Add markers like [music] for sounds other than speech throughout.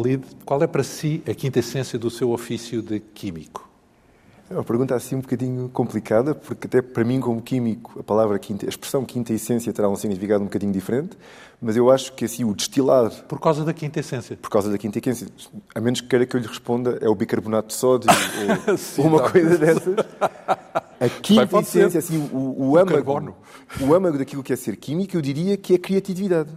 Maulide. Qual é para si a quinta essência do seu ofício de químico? É uma pergunta assim um bocadinho complicada, porque até para mim, como químico, a palavra quinta, a expressão quinta essência terá um significado um bocadinho diferente, mas eu acho que assim o destilar... Por causa da quinta essência? Por causa da quinta essência. A menos que queira que eu lhe responda, é o bicarbonato de sódio ou [laughs] Sim, uma não. coisa dessas. A quinta essência, assim, o, o, âmago, o âmago daquilo que é ser químico, eu diria que é criatividade.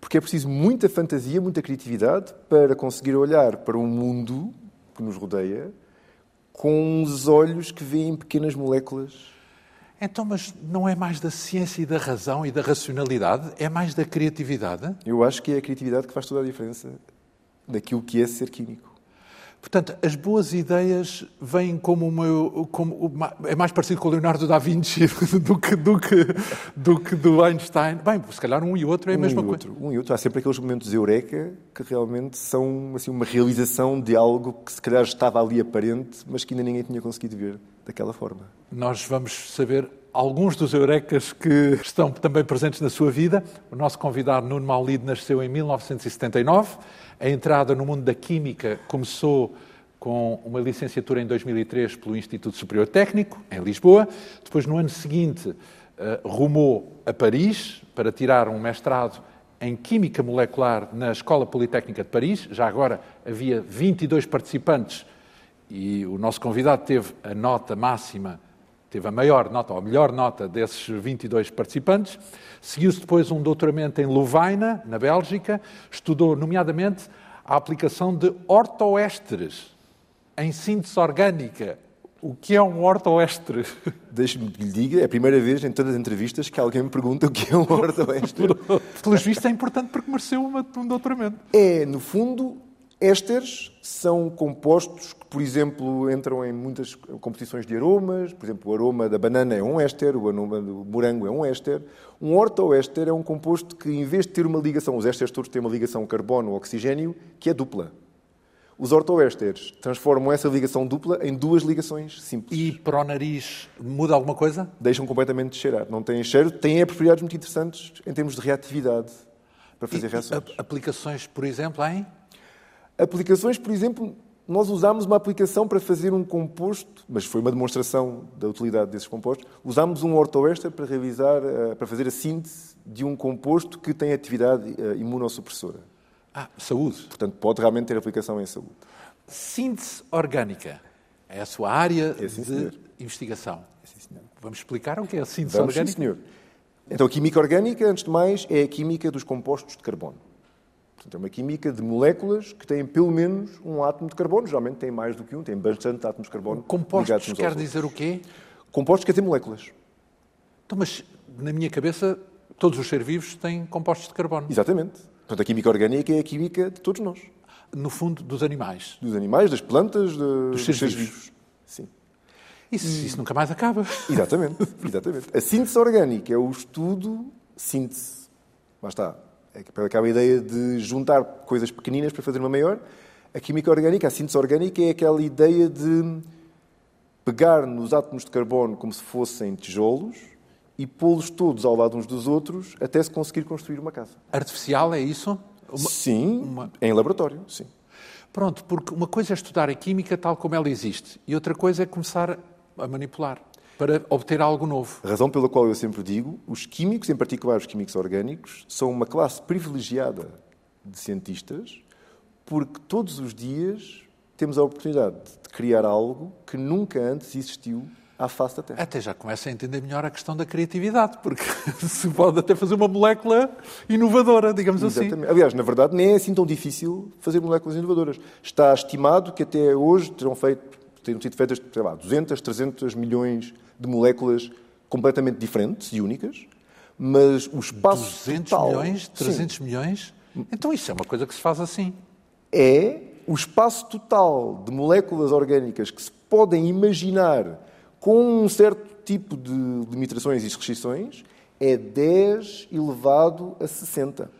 Porque é preciso muita fantasia, muita criatividade para conseguir olhar para um mundo que nos rodeia com os olhos que veem pequenas moléculas. Então, mas não é mais da ciência e da razão e da racionalidade? É mais da criatividade? Eu acho que é a criatividade que faz toda a diferença daquilo que é ser químico. Portanto, as boas ideias vêm como uma. Como, é mais parecido com o Leonardo da Vinci [laughs] do que, do que, do que do Einstein. Bem, se calhar um e outro é a um mesma coisa. Um e outro. Há sempre aqueles momentos eureka que realmente são assim, uma realização de algo que se calhar estava ali aparente, mas que ainda ninguém tinha conseguido ver daquela forma. Nós vamos saber alguns dos eurecas que estão também presentes na sua vida. O nosso convidado, Nuno Maulide, nasceu em 1979 a entrada no mundo da química começou com uma licenciatura em 2003 pelo Instituto Superior Técnico, em Lisboa. Depois, no ano seguinte, eh, rumou a Paris para tirar um mestrado em Química Molecular na Escola Politécnica de Paris. Já agora havia 22 participantes e o nosso convidado teve a nota máxima, teve a maior nota, ou a melhor nota desses 22 participantes. Seguiu-se depois um doutoramento em Louvaina, na Bélgica, estudou, nomeadamente, a aplicação de ortoésteres em síntese orgânica. O que é um ortoéster? [laughs] Deixe-me que lhe diga, é a primeira vez em todas as entrevistas que alguém me pergunta o que é um [laughs] ortoéster. Pelos vistos é importante porque mereceu um doutoramento. É, no fundo, Ésteres são compostos que, por exemplo, entram em muitas composições de aromas. Por exemplo, o aroma da banana é um éster, o aroma do morango é um éster. Um ortoéster é um composto que, em vez de ter uma ligação, os ésteres todos têm uma ligação carbono-oxigênio, que é dupla. Os ortoésteres transformam essa ligação dupla em duas ligações simples. E para o nariz muda alguma coisa? Deixam completamente de cheirar. Não têm cheiro, têm propriedades muito interessantes em termos de reatividade para fazer e, reações. Aplicações, por exemplo, em? Aplicações, por exemplo, nós usámos uma aplicação para fazer um composto, mas foi uma demonstração da utilidade desses compostos. Usámos um ortoéster para realizar, eh, para fazer a síntese de um composto que tem atividade eh, imunossupressora. Ah, saúde. Portanto, pode realmente ter aplicação em saúde. Síntese orgânica é a sua área é, sim, de investigação. É, sim, Vamos explicar o que é a síntese Vamos, orgânica? Sim, senhor. Então, a química orgânica, antes de mais, é a química dos compostos de carbono. Portanto, é uma química de moléculas que têm pelo menos um átomo de carbono. Geralmente têm mais do que um, têm bastante átomos de carbono. Compostos quer dizer o quê? Compostos quer dizer moléculas. Então, mas na minha cabeça, todos os seres vivos têm compostos de carbono. Exatamente. Portanto, a química orgânica é a química de todos nós. No fundo, dos animais. Dos animais, das plantas, de... dos seres, seres vivos. vivos. Sim. Isso, e... isso nunca mais acaba. [laughs] Exatamente, exatamente. A síntese orgânica é o estudo síntese. Lá está aquela ideia de juntar coisas pequeninas para fazer uma maior. A química orgânica, a síntese orgânica, é aquela ideia de pegar nos átomos de carbono como se fossem tijolos e pô-los todos ao lado uns dos outros até se conseguir construir uma casa. Artificial, é isso? Uma... Sim, uma... em laboratório, sim. Pronto, porque uma coisa é estudar a química tal como ela existe e outra coisa é começar a manipular para obter algo novo. A razão pela qual eu sempre digo, os químicos, em particular os químicos orgânicos, são uma classe privilegiada de cientistas porque todos os dias temos a oportunidade de criar algo que nunca antes existiu à face da Terra. Até já começa a entender melhor a questão da criatividade, porque [laughs] se pode até fazer uma molécula inovadora, digamos assim. Exatamente. assim. Aliás, na verdade, nem é assim tão difícil fazer moléculas inovadoras. Está estimado que até hoje terão feito, terão sido feitas, sei lá, 200, 300 milhões de moléculas completamente diferentes e únicas, mas o espaço 200 total... milhões? 300 sim. milhões? Então isso é uma coisa que se faz assim. É o espaço total de moléculas orgânicas que se podem imaginar com um certo tipo de limitações e restrições é 10 elevado a 60.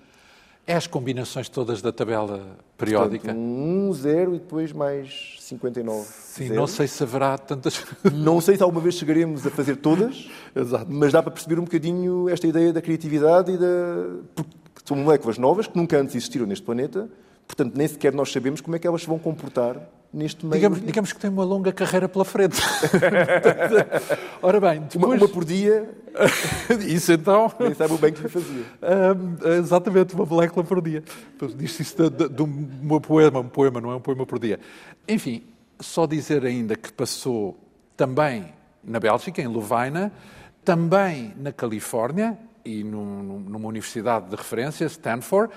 É as combinações todas da tabela periódica? Portanto, 1, 0 e depois mais 59. Sim, zero. não sei se haverá tantas. Não sei se alguma vez chegaremos a fazer todas, [laughs] Exato. mas dá para perceber um bocadinho esta ideia da criatividade e da. Porque são moléculas novas que nunca antes existiram neste planeta, Portanto, nem sequer nós sabemos como é que elas se vão comportar neste meio. Digamos, digamos que tem uma longa carreira pela frente. [laughs] Ora bem, depois... uma, uma por dia. [laughs] isso então. Nem sabe o bem que lhe fazia. Um, exatamente, uma molécula por dia. Diz-se isso de, de, de um poema, um poema, não é um poema por dia. Enfim, só dizer ainda que passou também na Bélgica, em Louvaina, também na Califórnia e num, numa universidade de referência, Stanford.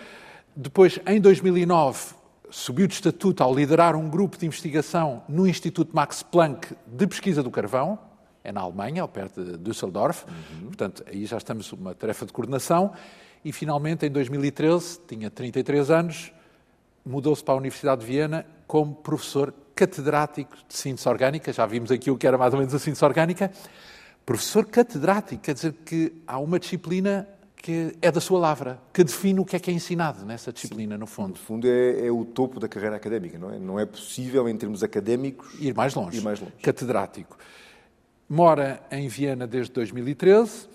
Depois, em 2009, subiu de estatuto ao liderar um grupo de investigação no Instituto Max Planck de Pesquisa do Carvão, é na Alemanha, ao perto de Düsseldorf. Uhum. Portanto, aí já estamos uma tarefa de coordenação. E, finalmente, em 2013, tinha 33 anos, mudou-se para a Universidade de Viena como professor catedrático de síntese orgânica. Já vimos aqui o que era mais ou menos a síntese orgânica. Professor catedrático, quer dizer que há uma disciplina que é da sua lavra, que define o que é que é ensinado nessa disciplina, Sim. no fundo. No fundo, é, é, o topo da carreira académica, não é? Não é possível, em termos académicos... Ir mais longe. Ir mais longe. Catedrático. Mora em Viena desde 2013.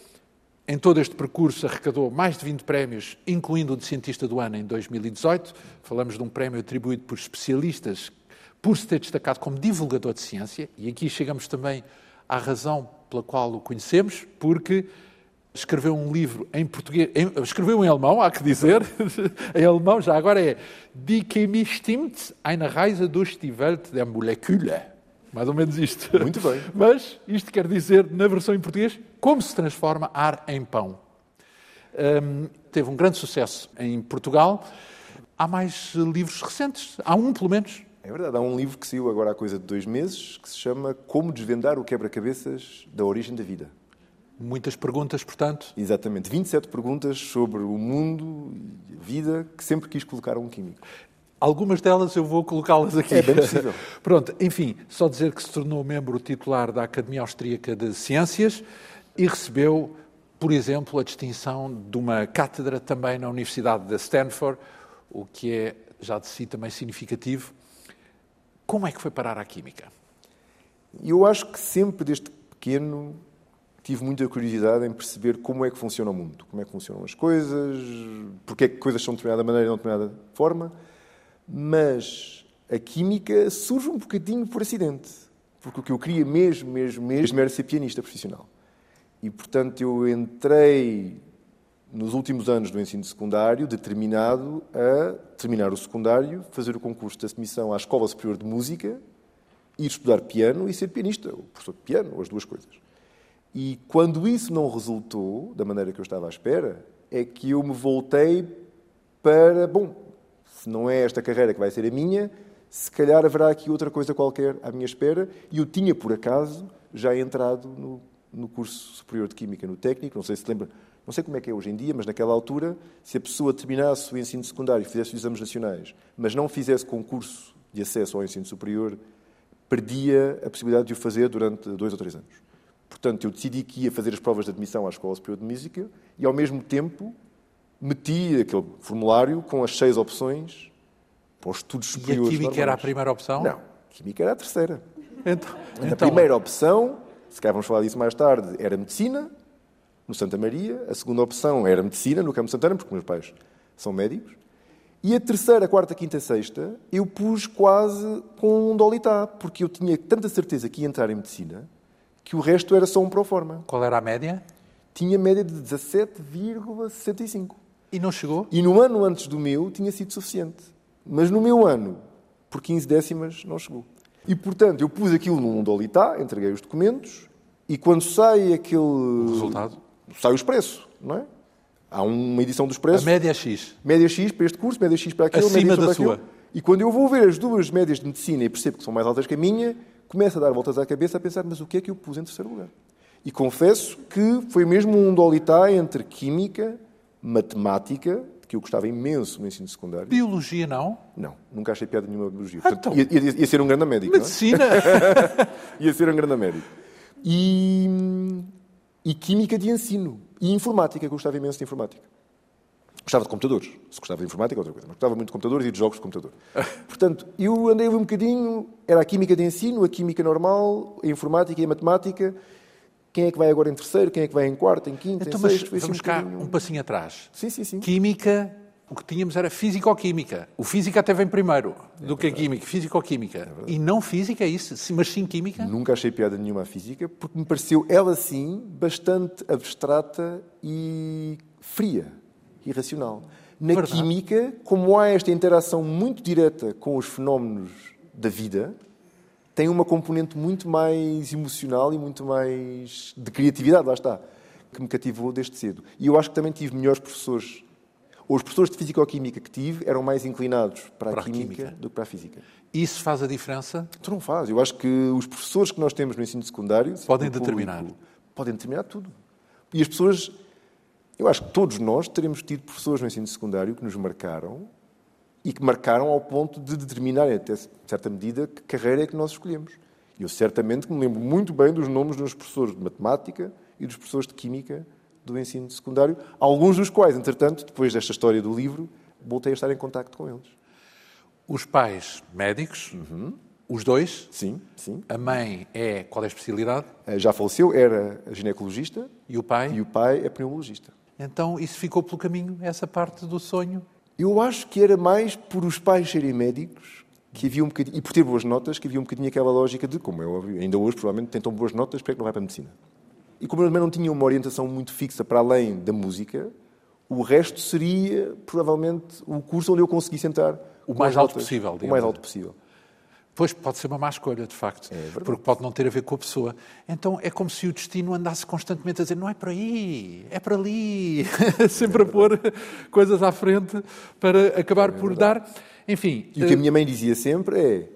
Em todo este percurso arrecadou mais de 20 prémios, incluindo o de Cientista do Ano em 2018. Falamos de um prémio atribuído por especialistas por se ter destacado como divulgador de ciência, e aqui chegamos também à razão pela qual o conhecemos, porque escreveu um livro em português, em, escreveu em alemão, há que dizer, [laughs] em alemão, já agora é Die Chemie stimmt, eine Reise durch die Welt der Moleküle. Mais ou menos isto. Muito bem. [laughs] Mas isto quer dizer, na versão em português, como se transforma ar em pão. Um, teve um grande sucesso em Portugal. Há mais livros recentes? Há um, pelo menos. É verdade, há um livro que saiu agora há coisa de dois meses que se chama Como Desvendar o Quebra-Cabeças da Origem da Vida. Muitas perguntas, portanto. Exatamente, 27 perguntas sobre o mundo e a vida que sempre quis colocar a um químico. Algumas delas eu vou colocá-las aqui. É bem possível. [laughs] Pronto, enfim, só dizer que se tornou membro titular da Academia Austríaca de Ciências e recebeu, por exemplo, a distinção de uma cátedra também na Universidade de Stanford, o que é já de si também significativo. Como é que foi parar à Química? Eu acho que sempre desde pequeno tive muita curiosidade em perceber como é que funciona o mundo, como é que funcionam as coisas, porque é que coisas são de determinada maneira e não de determinada forma, mas a química surge um bocadinho por acidente, porque o que eu queria mesmo, mesmo, mesmo era ser pianista profissional. E, portanto, eu entrei nos últimos anos do ensino secundário determinado a terminar o secundário, fazer o concurso de admissão à Escola Superior de Música, ir estudar piano e ser pianista, ou professor de piano, ou as duas coisas. E quando isso não resultou da maneira que eu estava à espera, é que eu me voltei para, bom, se não é esta carreira que vai ser a minha, se calhar haverá aqui outra coisa qualquer à minha espera. E eu tinha, por acaso, já entrado no, no curso superior de Química no técnico, não sei se lembra, não sei como é que é hoje em dia, mas naquela altura, se a pessoa terminasse o ensino secundário, fizesse os exames nacionais, mas não fizesse concurso de acesso ao ensino superior, perdia a possibilidade de o fazer durante dois ou três anos. Portanto, eu decidi que ia fazer as provas de admissão à Escola Superior de Música e, ao mesmo tempo, meti aquele formulário com as seis opções para os estudos superiores. E a Química normais. era a primeira opção? Não, a Química era a terceira. Então, a então... primeira opção, se calhar vamos falar disso mais tarde, era Medicina, no Santa Maria. A segunda opção era Medicina, no Campo Santana, porque meus pais são médicos. E a terceira, quarta, quinta, sexta, eu pus quase com um dolitá, porque eu tinha tanta certeza que ia entrar em Medicina que o resto era só um pro forma. Qual era a média? Tinha média de 17,65. E não chegou? E no ano antes do meu tinha sido suficiente. Mas no meu ano, por 15 décimas, não chegou. E, portanto, eu pus aquilo num dolitá, entreguei os documentos, e quando sai aquele... O resultado? Sai o expresso, não é? Há uma edição do expresso. A média X. Média X para este curso, média X para aquele, Acima média da para sua. Aquele. E quando eu vou ver as duas médias de medicina e percebo que são mais altas que a minha, começo a dar voltas à cabeça a pensar, mas o que é que eu pus em terceiro lugar? E confesso que foi mesmo um dolitá entre química, matemática, que eu gostava imenso no ensino secundário. Biologia não? Não, nunca achei piada nenhuma de biologia. Ah, então... ia, ia, ia, ser um grande médico. É? Medicina! É? [laughs] ia ser um grande médico. E, e química de ensino. E informática, que eu gostava imenso de informática. Gostava de computadores. Se gostava de informática, outra coisa. Mas gostava muito de computadores e de jogos de computador. [laughs] Portanto, eu andei um bocadinho. Era a química de ensino, a química normal, a informática e a matemática. Quem é que vai agora em terceiro? Quem é que vai em quarto, em quinto, então, em sexto? Mas vamos um cá um passinho atrás. Sim, sim, sim. Química o que tínhamos era físico-química. O física até vem primeiro é do que a química, físico-química. É e não física, é isso, mas sim química? Nunca achei piada nenhuma à física, porque me pareceu, ela sim, bastante abstrata e fria, irracional. Na Verdade. química, como há esta interação muito direta com os fenómenos da vida, tem uma componente muito mais emocional e muito mais de criatividade, lá está, que me cativou desde cedo. E eu acho que também tive melhores professores os professores de Físico-Química que tive eram mais inclinados para, para a, química a, química do que para a Física. Isso faz a diferença? Tu não faz. Eu acho que os professores que nós temos no ensino secundário... Podem determinar. Público, podem determinar tudo. E as pessoas... Eu acho que todos nós teremos tido professores no ensino secundário que nos marcaram e que marcaram ao ponto de determinarem, até certa medida, que carreira é que nós escolhemos. E eu certamente me lembro muito bem dos nomes dos professores de matemática e dos professores de química do ensino secundário, alguns dos quais, entretanto, depois desta história do livro, voltei a estar em contacto com eles. Os pais médicos, uhum. os dois? Sim, sim. A mãe é, qual é a especialidade? Eh, já faleceu, era ginecologista. E o pai? E o pai é pneumologista. Então isso ficou pelo caminho, essa parte do sonho? Eu acho que era mais por os pais serem médicos que havia um bocadinho, e por ter boas notas, que havia um bocadinho aquela lógica de, como é óbvio, ainda hoje provavelmente tentam boas notas, para que não vai para a medicina. E como eu também não tinha uma orientação muito fixa para além da música, o resto seria provavelmente o curso onde eu conseguisse entrar o mais alto possível. O mais alto possível. Pois pode ser uma má escolha, de facto, é porque pode não ter a ver com a pessoa. Então é como se o destino andasse constantemente a dizer: não é por aí, é para ali, [laughs] sempre é a pôr coisas à frente para acabar é por dar. Enfim. E o que a minha mãe dizia sempre é: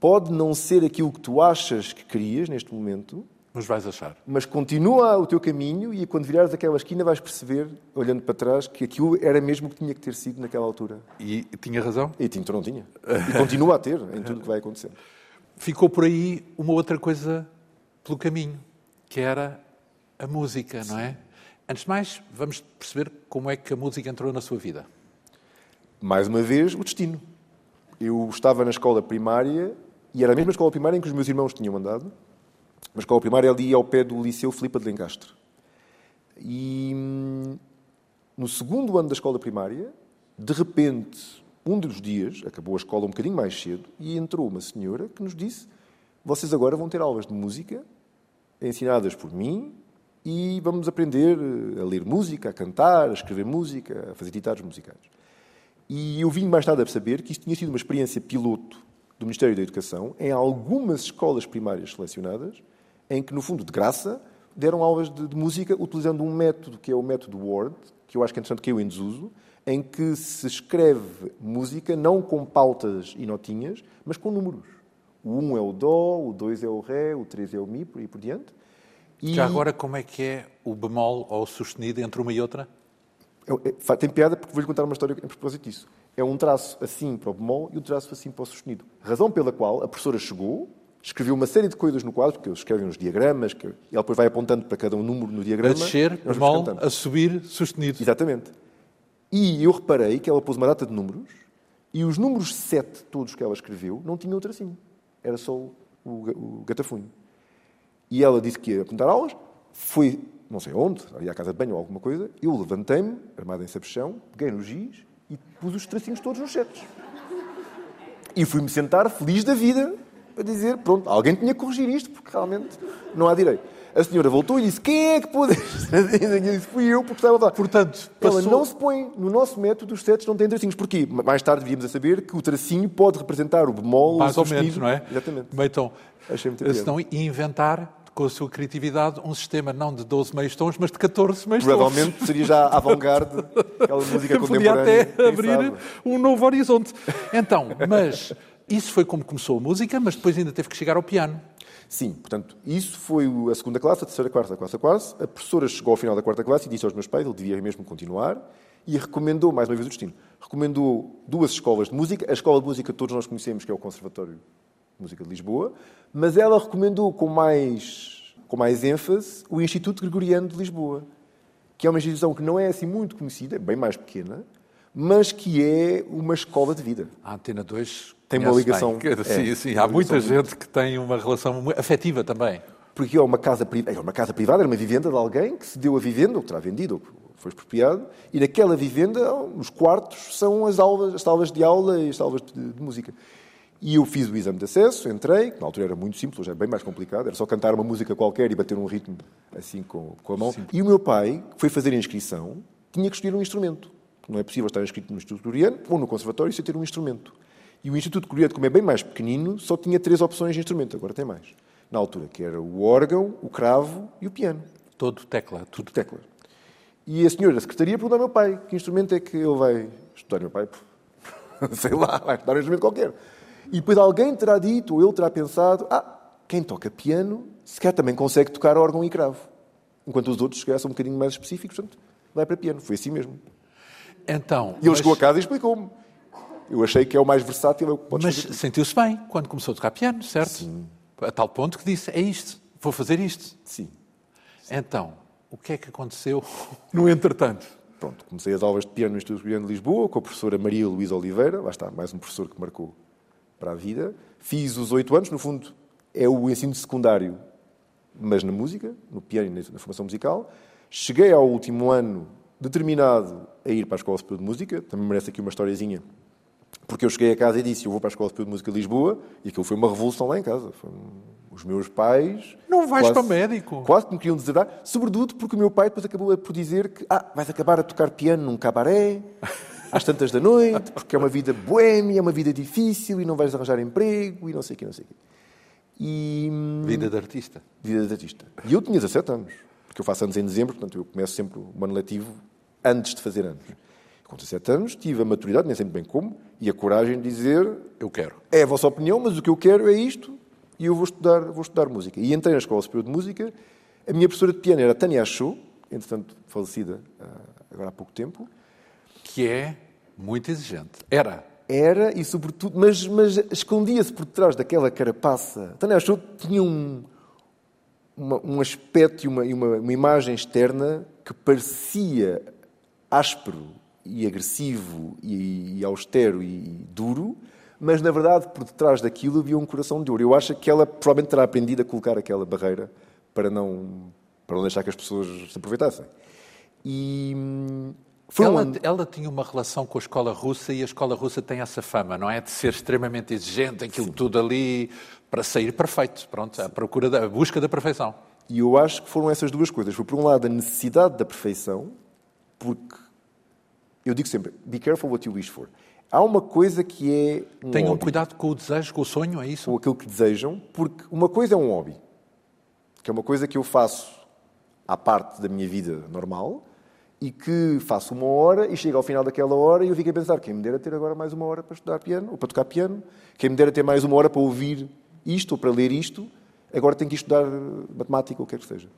pode não ser aquilo que tu achas que querias neste momento, mas vais achar. Mas continua o teu caminho e quando virares aquela esquina vais perceber, olhando para trás, que aquilo era mesmo o que tinha que ter sido naquela altura. E tinha razão? E tinha, não tinha. E continua a ter em tudo o que vai acontecendo. [laughs] Ficou por aí uma outra coisa pelo caminho, que era a música, Sim. não é? Antes de mais, vamos perceber como é que a música entrou na sua vida. Mais uma vez, o destino. Eu estava na escola primária e era a mesma escola primária em que os meus irmãos tinham andado uma escola primária ali ao pé do Liceu Filipe de Lencastre. E hum, no segundo ano da escola primária, de repente, um dos dias, acabou a escola um bocadinho mais cedo, e entrou uma senhora que nos disse: Vocês agora vão ter aulas de música, ensinadas por mim, e vamos aprender a ler música, a cantar, a escrever música, a fazer ditados musicais. E eu vim mais tarde a saber que isto tinha sido uma experiência piloto do Ministério da Educação em algumas escolas primárias selecionadas em que, no fundo, de graça, deram aulas de, de, música utilizando um método que é o método Word, que eu acho que é interessante que eu em desuso, em que se escreve música não com pautas e notinhas, mas com números. O 1 um é o Dó, o 2 é o Ré, o 3 é o Mi, por aí por diante. E... Já agora, como é que é o bemol ou o sustenido entre uma e outra? É, tem piada porque vou-lhe contar uma história a propósito disso. É um traço assim para o bemol e um traço assim para o sustenido. Razão pela qual a professora chegou, escreveu uma série de coisas no quadro, porque eles escrevem uns diagramas, que ele depois vai apontando para cada um número no diagrama. A descer, bemol, a subir, sustenido. Exatamente. E eu reparei que ela pôs uma data de números e os números 7, todos que ela escreveu, não tinham tracinho. Era só o, o gatafunho. E ela disse que ia apontar aulas, foi, não sei onde, ali à casa de banho ou alguma coisa, eu levantei-me, armado em sabichão, peguei no giz pus os tracinhos todos nos setos. E fui-me sentar feliz da vida a dizer, pronto, alguém tinha que corrigir isto, porque realmente não há direito. A senhora voltou e disse, quem é que pôde? [laughs] Eu disse, fui eu, porque estava lá. Portanto, passou... ela não se põe, no nosso método, os setos não têm tracinhos. Porquê? Mais tarde viríamos a saber que o tracinho pode representar o bemol, Mais o ou menos, não é? Exatamente. Bem, então, Achei muito senão inventar com a sua criatividade, um sistema não de 12 meios tons, mas de 14 meios tons. Provavelmente seria já avant-garde, [laughs] aquela música contemporânea. Podia até abrir um novo horizonte. Então, mas isso foi como começou a música, mas depois ainda teve que chegar ao piano. Sim, portanto, isso foi a segunda classe, a terceira, a quarta, a quarta classe. A professora chegou ao final da quarta classe e disse aos meus pais, ele devia mesmo continuar, e recomendou, mais uma vez o destino, recomendou duas escolas de música. A escola de música que todos nós conhecemos, que é o Conservatório de Música de Lisboa, mas ela recomendou com mais, com mais ênfase o Instituto Gregoriano de Lisboa, que é uma instituição que não é assim muito conhecida, bem mais pequena, mas que é uma escola de vida. A Antena 2 tem uma ligação. Bem. Sim, é, sim. Há muita gente que tem uma relação afetiva também. Porque é uma casa, é uma casa privada, era uma vivenda de alguém que se deu a vivenda, ou que terá vendido, ou foi expropriado, e naquela vivenda os quartos são as, aulas, as salas de aula e as salas de, de música. E eu fiz o exame de acesso, entrei, que na altura era muito simples, hoje é bem mais complicado, era só cantar uma música qualquer e bater um ritmo assim com, com a mão. Sim. E o meu pai, que foi fazer a inscrição, tinha que escolher um instrumento. Não é possível estar inscrito no Instituto Coreano ou no Conservatório sem ter um instrumento. E o Instituto Coreano, como é bem mais pequenino, só tinha três opções de instrumento, agora tem mais. Na altura, que era o órgão, o cravo e o piano. Todo tecla. Tudo tecla. E a senhora da secretaria perguntou ao meu pai que instrumento é que ele vai estudar. Meu pai, [laughs] sei lá, vai estudar um instrumento qualquer. E depois alguém terá dito, ou ele terá pensado, ah, quem toca piano, sequer também consegue tocar órgão e cravo. Enquanto os outros, são um bocadinho mais específicos, portanto, vai para piano. Foi assim mesmo. Então, e ele mas... chegou a casa e explicou-me. Eu achei que é o mais versátil. É mas sentiu-se bem quando começou a tocar piano, certo? Sim. A tal ponto que disse, é isto, vou fazer isto. Sim. Então, o que é que aconteceu [laughs] no entretanto? Pronto, comecei as aulas de piano no Instituto Superior de Lisboa com a professora Maria Luísa Oliveira, lá está, mais um professor que marcou para a vida. Fiz os oito anos, no fundo, é o ensino secundário, mas na música, no piano e na formação musical. Cheguei ao último ano determinado a ir para a Escola Superior de Música, também merece aqui uma historiazinha, porque eu cheguei a casa e disse, eu vou para a Escola Superior de Música de Lisboa, e aquilo foi uma revolução lá em casa. Os meus pais... Não vais quase, para médico? Quase que me queriam deserdar, sobretudo porque o meu pai depois acabou por dizer que, ah, vais acabar a tocar piano num cabaré, [laughs] às tantas da noite, porque é uma vida boêmia, é uma vida difícil, e não vais arranjar emprego, e não sei o quê, não sei o quê. E... Vida de artista. Vida de artista. E eu tinha 17 anos, porque eu faço anos em dezembro, portanto eu começo sempre o ano letivo antes de fazer anos. Com 17 anos tive a maturidade, nem sempre bem como, e a coragem de dizer... Eu quero. É a vossa opinião, mas o que eu quero é isto, e eu vou estudar, vou estudar música. E entrei na Escola Superior de Música. A minha professora de piano era Tânia Achou, entretanto falecida ah, agora há pouco tempo. Que é muito exigente. Era. Era, e sobretudo, mas, mas escondia-se por trás daquela carapaça. Tânia Achou tinha um, uma, um aspecto e uma, uma, uma imagem externa que parecia áspero e agressivo e, e austero e duro, mas na verdade por detrás daquilo havia um coração de ouro. Eu acho que ela provavelmente terá aprendido a colocar aquela barreira para não, para não deixar que as pessoas se aproveitassem. E hum, ela, ela, tinha uma relação com a escola russa e a escola russa tem essa fama, não é? De ser extremamente exigente, aquilo Sim. tudo ali para sair perfeito, pronto, a procura da a busca da perfeição. E eu acho que foram essas duas coisas. Foi, por um lado, a necessidade da perfeição, porque eu digo sempre, be careful what you wish for. Há uma coisa que é. Um Tenham hobby, cuidado com o desejo, com o sonho, é isso? Com aquilo que desejam, porque uma coisa é um hobby, que é uma coisa que eu faço à parte da minha vida normal e que faço uma hora e chego ao final daquela hora e eu fico a pensar: quem me dera ter agora mais uma hora para estudar piano ou para tocar piano, quem me dera ter mais uma hora para ouvir isto ou para ler isto, agora tenho que estudar matemática ou o que quer que seja.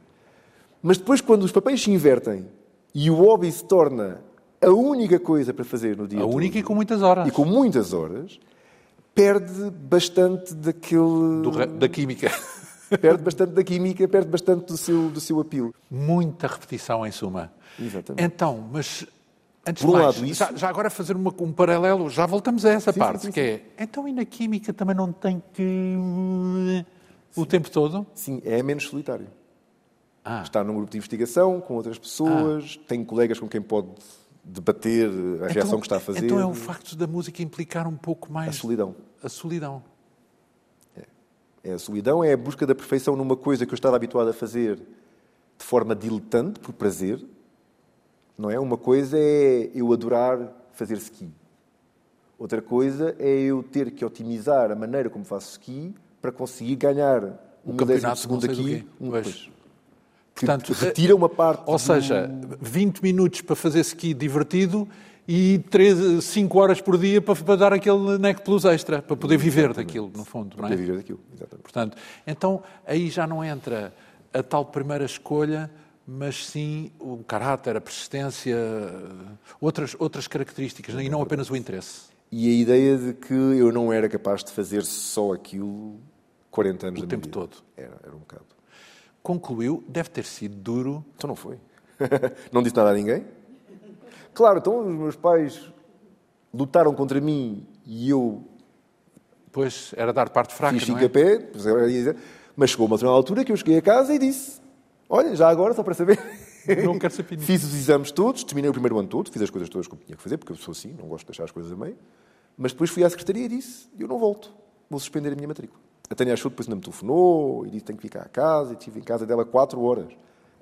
Mas depois, quando os papéis se invertem e o hobby se torna a única coisa para fazer no dia A todo, única e com muitas horas. E com muitas horas, perde bastante daquele... Do, da química. [laughs] Perde bastante da química, perde bastante do seu, do seu apelo. Muita repetição, em suma. Exatamente. Então, mas Antes Por um mais, lado, isso... já, já, agora fazer uma, um paralelo, já voltamos a essa sim, parte, sim, sim, que é, então e na química também não tem que... o tempo todo? Sim, é menos solitário. Ah. Está num grupo de investigação, com outras pessoas, ah. tem colegas com quem pode debater a então, reação que está a fazer. Então é o facto da música implicar um pouco mais... A solidão. A solidão. É. é a solidão, é a busca da perfeição numa coisa que eu estava habituado a fazer de forma diletante, por prazer. Não é? Uma coisa é eu adorar fazer ski. Outra coisa é eu ter que otimizar a maneira como faço ski para conseguir ganhar um campeonato segundo aqui. Um, pois. Portanto, retira uma parte. Ou do... seja, 20 minutos para fazer ski divertido e 3, 5 horas por dia para, para dar aquele NEC Plus extra, para poder viver exatamente. daquilo, no fundo. Para não é? poder viver daquilo, exatamente. Portanto, então aí já não entra a tal primeira escolha, mas sim o caráter, a persistência, outras, outras características, e não apenas o interesse. E a ideia de que eu não era capaz de fazer só aquilo 40 anos o da tempo vida. todo. Era, era um bocado concluiu, deve ter sido duro. Então não foi. [laughs] não disse nada a ninguém. Claro, então os meus pais lutaram contra mim e eu. Pois, era dar parte fraca, fiz não é? pé, mas chegou uma altura que eu cheguei a casa e disse: Olha, já agora, só para saber, Não quero ser pianista. fiz os exames todos, terminei o primeiro ano todo, fiz as coisas todas que eu tinha que fazer, porque eu sou assim, não gosto de deixar as coisas a meio. Mas depois fui à secretaria e disse: Eu não volto, vou suspender a minha matrícula. A Tânia achou, depois ainda me telefonou e disse: Tenho que ficar a casa. E estive em casa dela quatro horas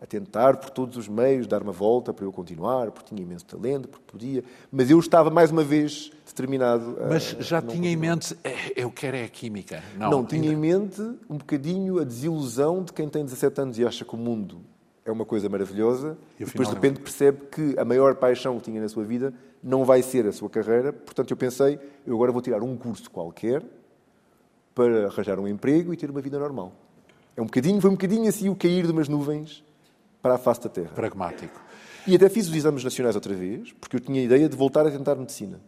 a tentar por todos os meios dar uma volta para eu continuar, porque tinha imenso talento, porque podia. Mas eu estava mais uma vez determinado a. Mas já tinha em mente, "É, eu quero é a química. Não, Não, tinha em mente um bocadinho a desilusão de quem tem 17 anos e acha que o mundo é uma coisa maravilhosa E e depois de repente percebe que a maior paixão que tinha na sua vida não vai ser a sua carreira. Portanto, eu pensei, eu agora vou tirar um curso qualquer para arranjar um emprego e ter uma vida normal. É um bocadinho, foi um bocadinho assim o cair de umas nuvens para a face da terra. Pragmático. E até fiz os exames nacionais outra vez, porque eu tinha a ideia de voltar a tentar medicina.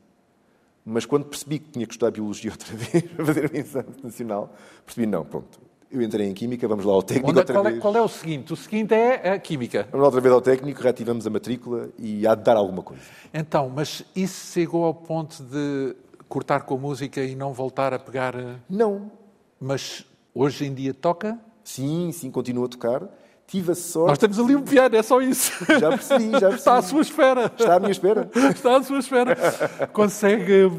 Mas quando percebi que tinha que estudar biologia [laughs] outra vez para fazer o exame nacional, percebi, não, pronto. Eu entrei em química, vamos lá ao técnico Onde é- outra qual, é, vez. qual é o seguinte? O seguinte é a química. Vamos lá outra vez ao técnico, reativamos a matrícula e há de dar alguma coisa. Então, mas isso chegou ao ponto de cortar com a música e não voltar a pegar. eh, Não. Mas hoje em dia toca? Sim, sim, continuo a tocar. Tive a Nós sorte... temos ali um piano, é só isso. Já percebi, já percebi. Está à sua espera. Está à minha espera. Está à sua espera. Consegue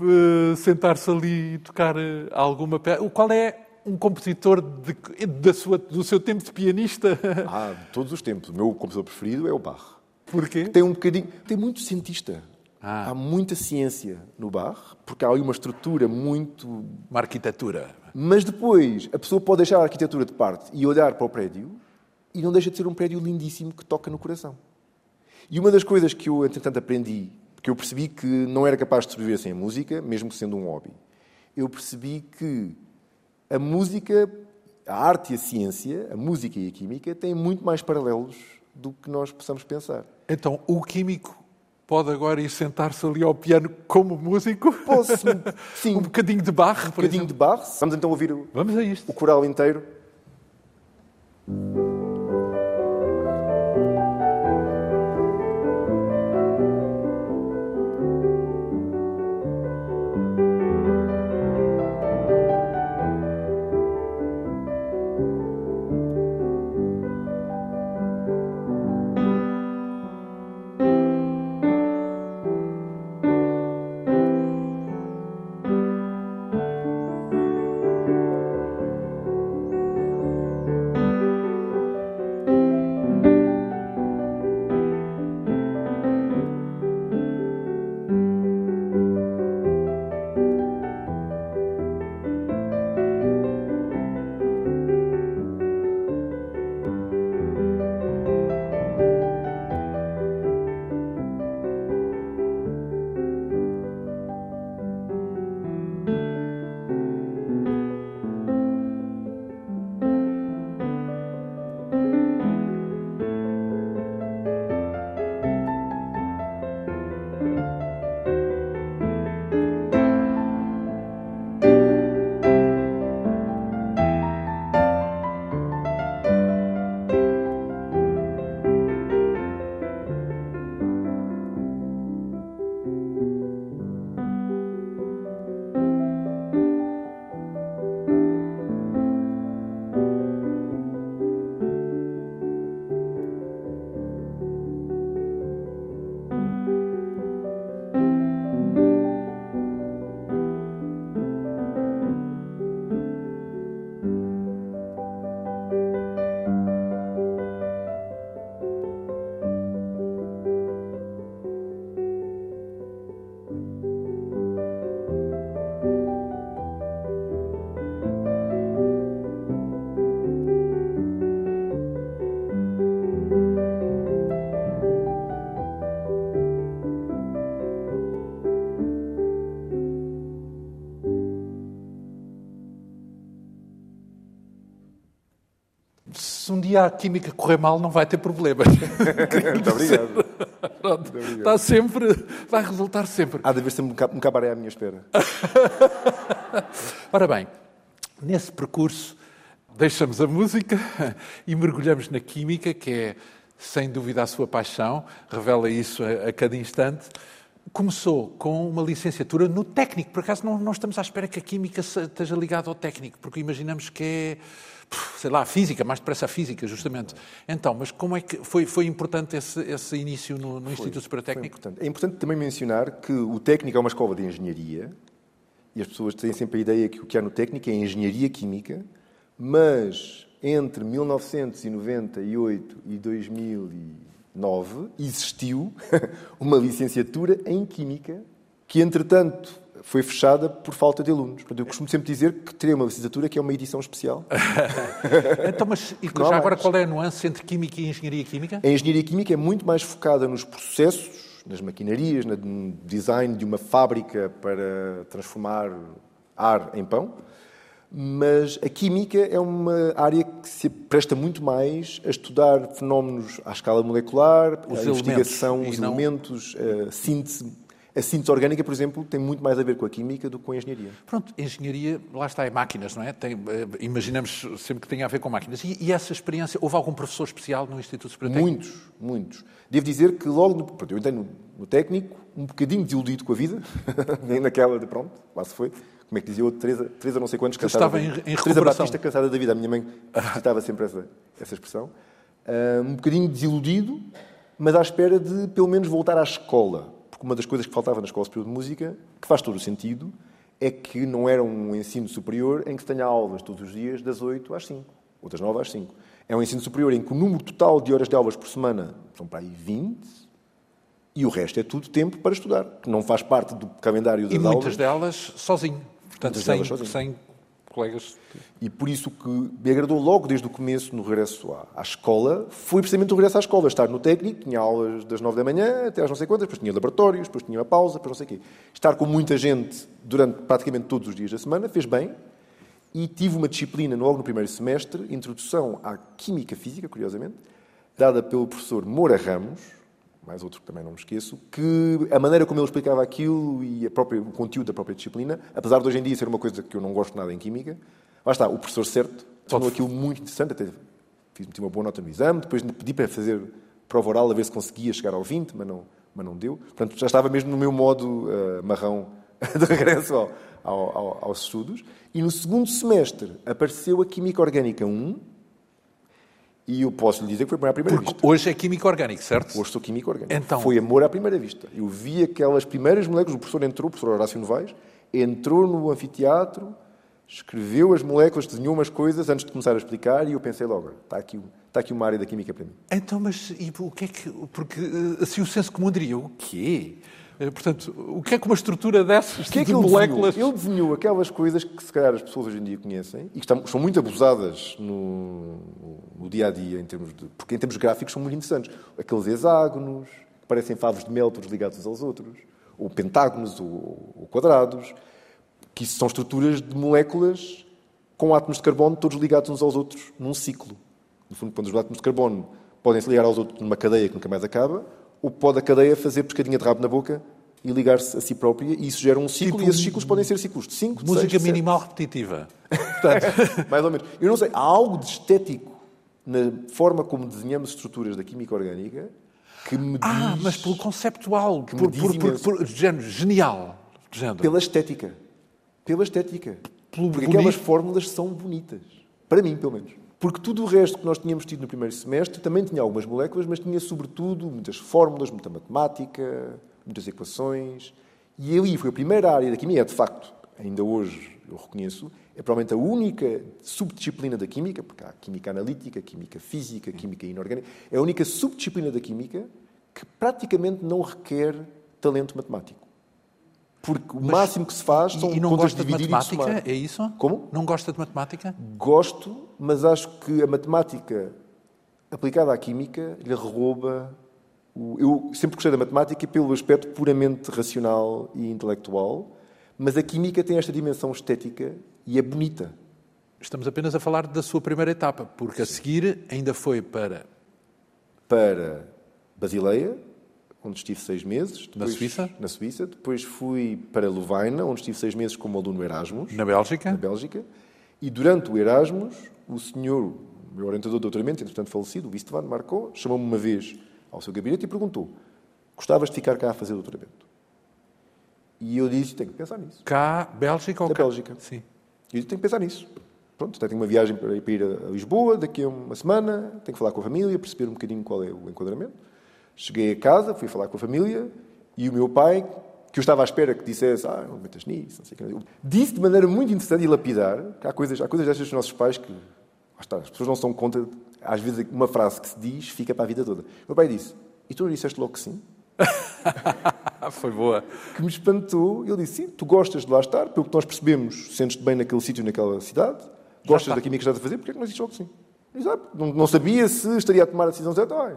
eh, sentar-se ali e tocar eh, alguma peça? Qual é um compositor de- da sua- do seu tempo de pianista? Ah, de todos os tempos. O meu compositor preferido é o Bach. Porquê? Tem um bocadinho... Tem muito cientista. Ah. Há muita ciência no Bach, porque há ali uma estrutura muito Uma arquitetura. Mas depois a pessoa pode deixar a arquitetura de parte e olhar para o prédio e não deixa de ser um prédio lindíssimo que toca no coração. E uma das coisas que eu, entretanto, aprendi, porque eu percebi que não era capaz de sobreviver sem a música, mesmo sendo um hobby, eu percebi que a música, a arte e a ciência, a música e a química, têm muito mais paralelos do que nós possamos pensar. Então, o químico pode agora ir sentar-se ali ao piano como músico? Posso, [laughs] sim, Um bocadinho de barra, um bocadinho exemplo. de barro. Vamos então ouvir o, Vamos a isto. o coral inteiro. Dia a química correr mal, não vai ter problemas. [laughs] Muito obrigado. Pronto. Está sempre, vai resultar sempre. Há de haver sempre um ca- um cabaré à minha espera. [laughs] Ora bem, nesse percurso deixamos a música e mergulhamos na química, que é sem dúvida a sua paixão, revela isso a, a cada instante. Começou com uma licenciatura no técnico. Por acaso não, não estamos à espera que a química esteja ligada ao técnico, porque imaginamos que é, sei lá, a física, mais depressa a física, justamente. Então, mas como é que foi, foi importante esse, esse início no, no foi, Instituto Superior Técnico? É importante também mencionar que o técnico é uma escola de engenharia e as pessoas têm sempre a ideia que o que há no técnico é engenharia química, mas entre 1998 e 2009 existiu [laughs] uma licenciatura em Química que, entretanto, foi fechada por falta de alunos. Portanto, eu costumo sempre dizer que teria uma licenciatura que é uma edição especial. [laughs] então, mas e já agora qual é a nuance entre Química e Engenharia Química? A Engenharia Química é muito mais focada nos processos, nas maquinarias, no design de uma fábrica para transformar ar em pão mas a química é uma área que se presta muito mais a estudar fenómenos à escala molecular, os a investigação, os não... elementos, a síntese. A síntese orgânica, por exemplo, tem muito mais a ver com a química do que com a engenharia. Pronto, engenharia, lá está, é máquinas, não é? Tem, eh, imaginamos sempre que tenha a ver com máquinas. E, e, essa experiência, houve algum professor especial no Instituto Superior Técnico? Muitos, muitos. Devo dizer que logo, no, pronto, eu entrei no, no técnico, um bocadinho desiludido com a vida, [laughs] nem naquela de pronto, lá se foi, como é que dizia outro, Teresa, Teresa não sei quantos, cansada. Estava em, em Teresa Batista, cansada da vida. A minha mãe [laughs] citava sempre essa, essa expressão. Uh, um bocadinho desiludido, mas à espera de, pelo menos, voltar à escola. Porque uma das coisas que faltava na Escola Superior de Música, que faz todo o sentido, é que não era um ensino superior em que se tenha aulas todos os dias das 8 às 5, ou das 9 às 5. É um ensino superior em que o número total de horas de aulas por semana são para aí 20, e o resto é tudo tempo para estudar, que não faz parte do calendário das aulas. E muitas delas sozinho. Portanto, sem, sem colegas. E por isso que me agradou logo desde o começo, no regresso à, à, escola, foi precisamente o regresso à escola. Estar no técnico, tinha aulas das nove da manhã até às não sei quantas, depois tinha laboratórios, depois tinha uma pausa, depois não sei o quê. Estar com muita gente durante praticamente todos os dias da semana fez bem. E tive uma disciplina logo no primeiro semestre, Introdução à Química Física, curiosamente, dada pelo professor Moura Ramos, mais outro que também não me esqueço, que a maneira como ele explicava aquilo e própria, o conteúdo da própria disciplina, apesar de hoje em dia ser uma coisa que eu não gosto nada em Química, lá está, o professor certo tornou aquilo muito interessante, até fiz uma boa nota no exame, depois pedi para fazer prova oral a ver se conseguia chegar ao 20, mas não, mas não deu. Portanto, já estava mesmo no meu modo uh, marrão [laughs] de regresso ao, ao, aos estudos. E no segundo semestre apareceu a Química Orgânica 1, e eu posso lhe dizer que foi amor à primeira Porque vista. Hoje é químico orgânico, certo? Hoje sou químico orgânico. Então... Foi amor à primeira vista. Eu vi aquelas primeiras moléculas, o professor entrou, o professor Horácio Novaes, entrou no anfiteatro, escreveu as moléculas, desenhou umas coisas antes de começar a explicar e eu pensei logo, está aqui, está aqui uma área da química para mim. Então, mas e o que é que... Porque assim o senso comum diria, o quê? Eh, portanto, o que é que uma estrutura dessas que é que de ele moléculas... Desenhou? Ele desenhou aquelas coisas que, se calhar, as pessoas hoje em dia conhecem e que estão, são muito abusadas no, no dia a dia, em termos de, porque em termos gráficos são muito interessantes. Aqueles hexágonos, que parecem favos de mel todos ligados uns aos outros, ou pentágonos, ou, ou quadrados, que isso são estruturas de moléculas com átomos de carbono todos ligados uns aos outros num ciclo. No fundo, quando os átomos de carbono podem se ligar aos outros numa cadeia que nunca mais acaba, ou pode a cadeia fazer pescadinha de rabo na boca e ligar-se a si própria, e isso gera um ciclo, tipo, e esses ciclos podem ser ciclos de 5, Música 6, minimal repetitiva. [laughs] Portanto, mais ou menos. Eu não sei, há algo de estético na forma como desenhamos estruturas da química orgânica que me ah, diz... Ah, mas pelo conceptual, por, por, por, por, género, genial. Género. Pela estética. Pela estética. Pelo Porque bonito. aquelas fórmulas são bonitas. Para mim, pelo menos. Porque tudo o resto que nós tínhamos tido no primeiro semestre também tinha algumas moléculas, mas tinha, sobretudo, muitas fórmulas, muita matemática, muitas equações. E ali foi a primeira área da química, é de facto, ainda hoje eu reconheço, é provavelmente a única subdisciplina da química, porque há química analítica, química física, química inorgânica, é a única subdisciplina da química que praticamente não requer talento matemático. Porque o Mas, máximo que se faz são e não contas gosta de matemática, é isso? Como? Não gosta de matemática? Gosto, mas acho que a matemática aplicada à química lhe rouba. Eu sempre gostei da matemática pelo aspecto puramente racional e intelectual, mas a química tem esta dimensão estética e é bonita. Estamos apenas a falar da sua primeira etapa, porque a seguir ainda foi para. Para Basileia, onde estive seis meses. Depois, na Suíça? Na Suíça. Depois fui para Lovaina, onde estive seis meses como aluno Erasmus. Na Bélgica? Na Bélgica. E durante o Erasmus, o senhor, o meu orientador de doutoramento, entretanto falecido, o Istvan Marcou, chamou-me uma vez ao seu gabinete e perguntou: Gostavas de ficar cá a fazer doutoramento? E eu disse, tenho que pensar nisso. Cá, Bélgica ou Da cá? Bélgica. Sim. E eu disse, tenho que pensar nisso. Pronto, tenho uma viagem para ir, a Lisboa daqui a uma semana, tenho que falar com a família, perceber um bocadinho qual é o enquadramento. Cheguei a casa, fui falar com a família e o meu pai, que eu estava à espera que dissesse, ah, não metas nisso, não sei o que, disse de maneira muito interessante e lapidar, que há coisas, há coisas destas dos nossos pais que, lá está, as pessoas não se dão conta, às vezes uma frase que se diz fica para a vida toda. O meu pai disse, e tu não disseste logo que sim? [laughs] Foi boa. que me espantou. Ele disse: Sim, tu gostas de lá estar, pelo que nós percebemos, sentes-te bem naquele sítio, naquela cidade, gostas da química que estás a fazer, porque é que não dizes logo que sim? Não, não sabia se estaria a tomar a decisão certa. Ah,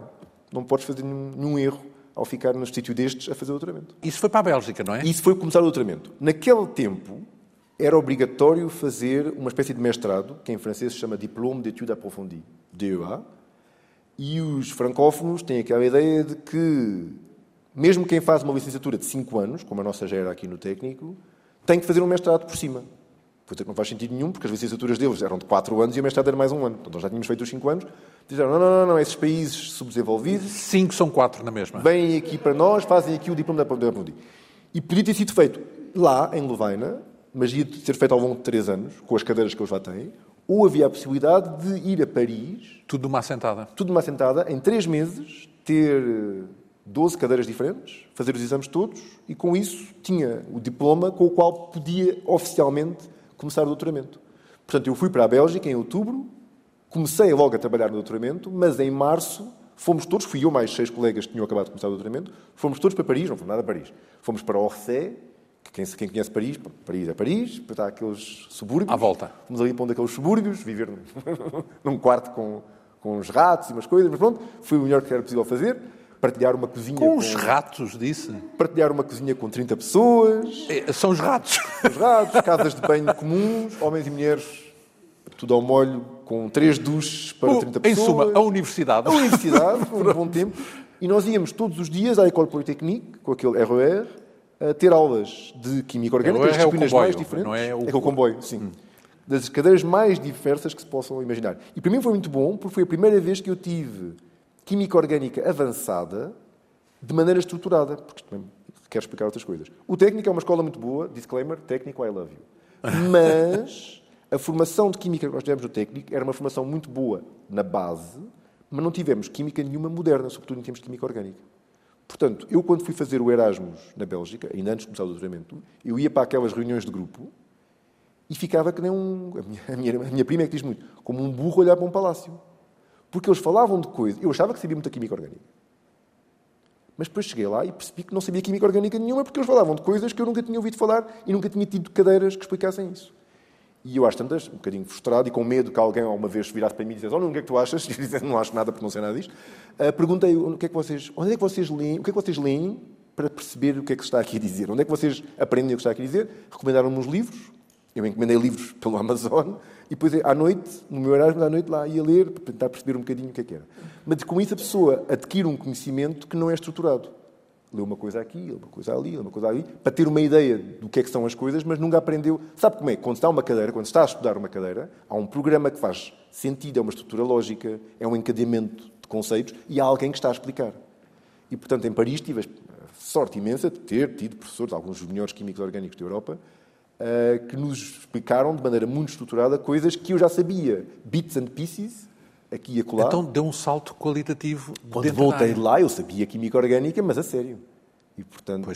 não podes fazer nenhum, nenhum erro ao ficar num sítio destes a fazer o doutoramento. Isso foi para a Bélgica, não é? Isso foi começar o doutoramento. Naquele tempo, era obrigatório fazer uma espécie de mestrado, que em francês se chama Diplôme d'études approfondies, DEA, e os francófonos têm aquela ideia de que, mesmo quem faz uma licenciatura de 5 anos, como a nossa já era aqui no técnico, tem que fazer um mestrado por cima. Coisa que não faz sentido nenhum, porque as licenciaturas deles eram de 4 anos e o mestrado era mais um ano. Então nós já tínhamos feito os 5 anos. Disseram, não, não, não, não, esses países subdesenvolvidos Cinco são quatro na mesma. vêm aqui para nós, fazem aqui o diploma da Aprondi. E podia ter sido feito lá, em Levaina, mas ia ser feito ao longo de três anos, com as cadeiras que eles lá têm, ou havia a possibilidade de ir a Paris, Tudo numa assentada. tudo numa sentada, em três meses, ter 12 cadeiras diferentes, fazer os exames todos, e com isso tinha o diploma com o qual podia oficialmente começar o doutoramento. Portanto, eu fui para a Bélgica em outubro, comecei logo a trabalhar no doutoramento, mas em março fomos todos, fui eu mais seis colegas que tinham acabado de começar o doutoramento, fomos todos para Paris, não fomos nada a Paris. Fomos para Orsay, quem, quem conhece Paris, Paris é Paris, depois há aqueles subúrbios. À volta. Fomos ali para um daqueles subúrbios, viver [laughs] num, quarto com, com uns ratos e umas coisas, mas pronto, foi o melhor que era possível fazer. Partilhar uma cozinha Com os ratos, disse. partilhar uma cozinha com 30 pessoas, É, São os ratos. os ratos, casas de banho comuns, homens e mulheres, tudo ao molho, com três duches para 30 em pessoas. suma, a universidade. A universidade, foi um bom [laughs] tempo. E nós íamos todos os dias à École Polytechnique, com aquele RER, a ter aulas de química orgânica, RER das é o disciplinas comboio, mais diferentes. não é o- aquele comboio, sim. Das cadeiras mais diversas que se possam imaginar. E para mim foi muito bom, porque foi a primeira vez que eu tive química orgânica avançada de maneira estruturada, porque também quero explicar outras coisas. O técnico é uma escola muito boa, disclaimer, técnico I love you. Mas a formação de química que nós tivemos no técnico era uma formação muito boa na base, mas não tivemos química nenhuma moderna, sobretudo em termos de química orgânica. Portanto, eu quando fui fazer o Erasmus na Bélgica, ainda antes de começar o doutoramento, eu ia para aquelas reuniões de grupo e ficava que nem um... A minha, a minha, a minha prima é que diz muito, como um burro olhar para um palácio. Porque eles falavam de coisas... Eu achava que sabia muita química orgânica. Mas depois cheguei lá e percebi que não sabia química orgânica nenhuma porque eles falavam de coisas que eu nunca tinha ouvido falar e nunca tinha tido cadeiras que explicassem isso. E eu, às tantas, um bocadinho frustrado e com medo que alguém alguma vez virasse para mim e dissesse: Oh, não, o que é que tu achas? [laughs] E eu disse: Não acho nada porque não sei nada disto. Ah, perguntei: o que é que vocês, onde é que vocês leem? O que é que vocês leem para perceber o que é que se está aqui a dizer? Onde é que vocês aprendem o que está aqui a dizer? Recomendaram-me uns livros. Eu encomendei livros [laughs] pelo Amazon e depois, à noite, no meu Erasmus, à noite, lá ia ler para tentar perceber um bocadinho o que é que era. Mas com isso a pessoa adquire um conhecimento que não é estruturado. Lê uma coisa aqui, uma coisa ali, uma coisa ali, para ter uma ideia do que é que são as coisas, mas nunca aprendeu. Sabe como é? Quando está uma cadeira, quando está a estudar uma cadeira, há um programa que faz sentido, é uma estrutura lógica, é um encadeamento de conceitos e há alguém que está a explicar. E, portanto, em Paris tive a sorte imensa de ter tido professores, alguns dos melhores químicos orgânicos da Europa, eh, que nos explicaram de maneira muito estruturada coisas que eu já sabia, bits and pieces, aqui e acolá. Então deu um salto qualitativo Quando voltei de lá, eu sabia química orgânica, mas a sério. E, portanto,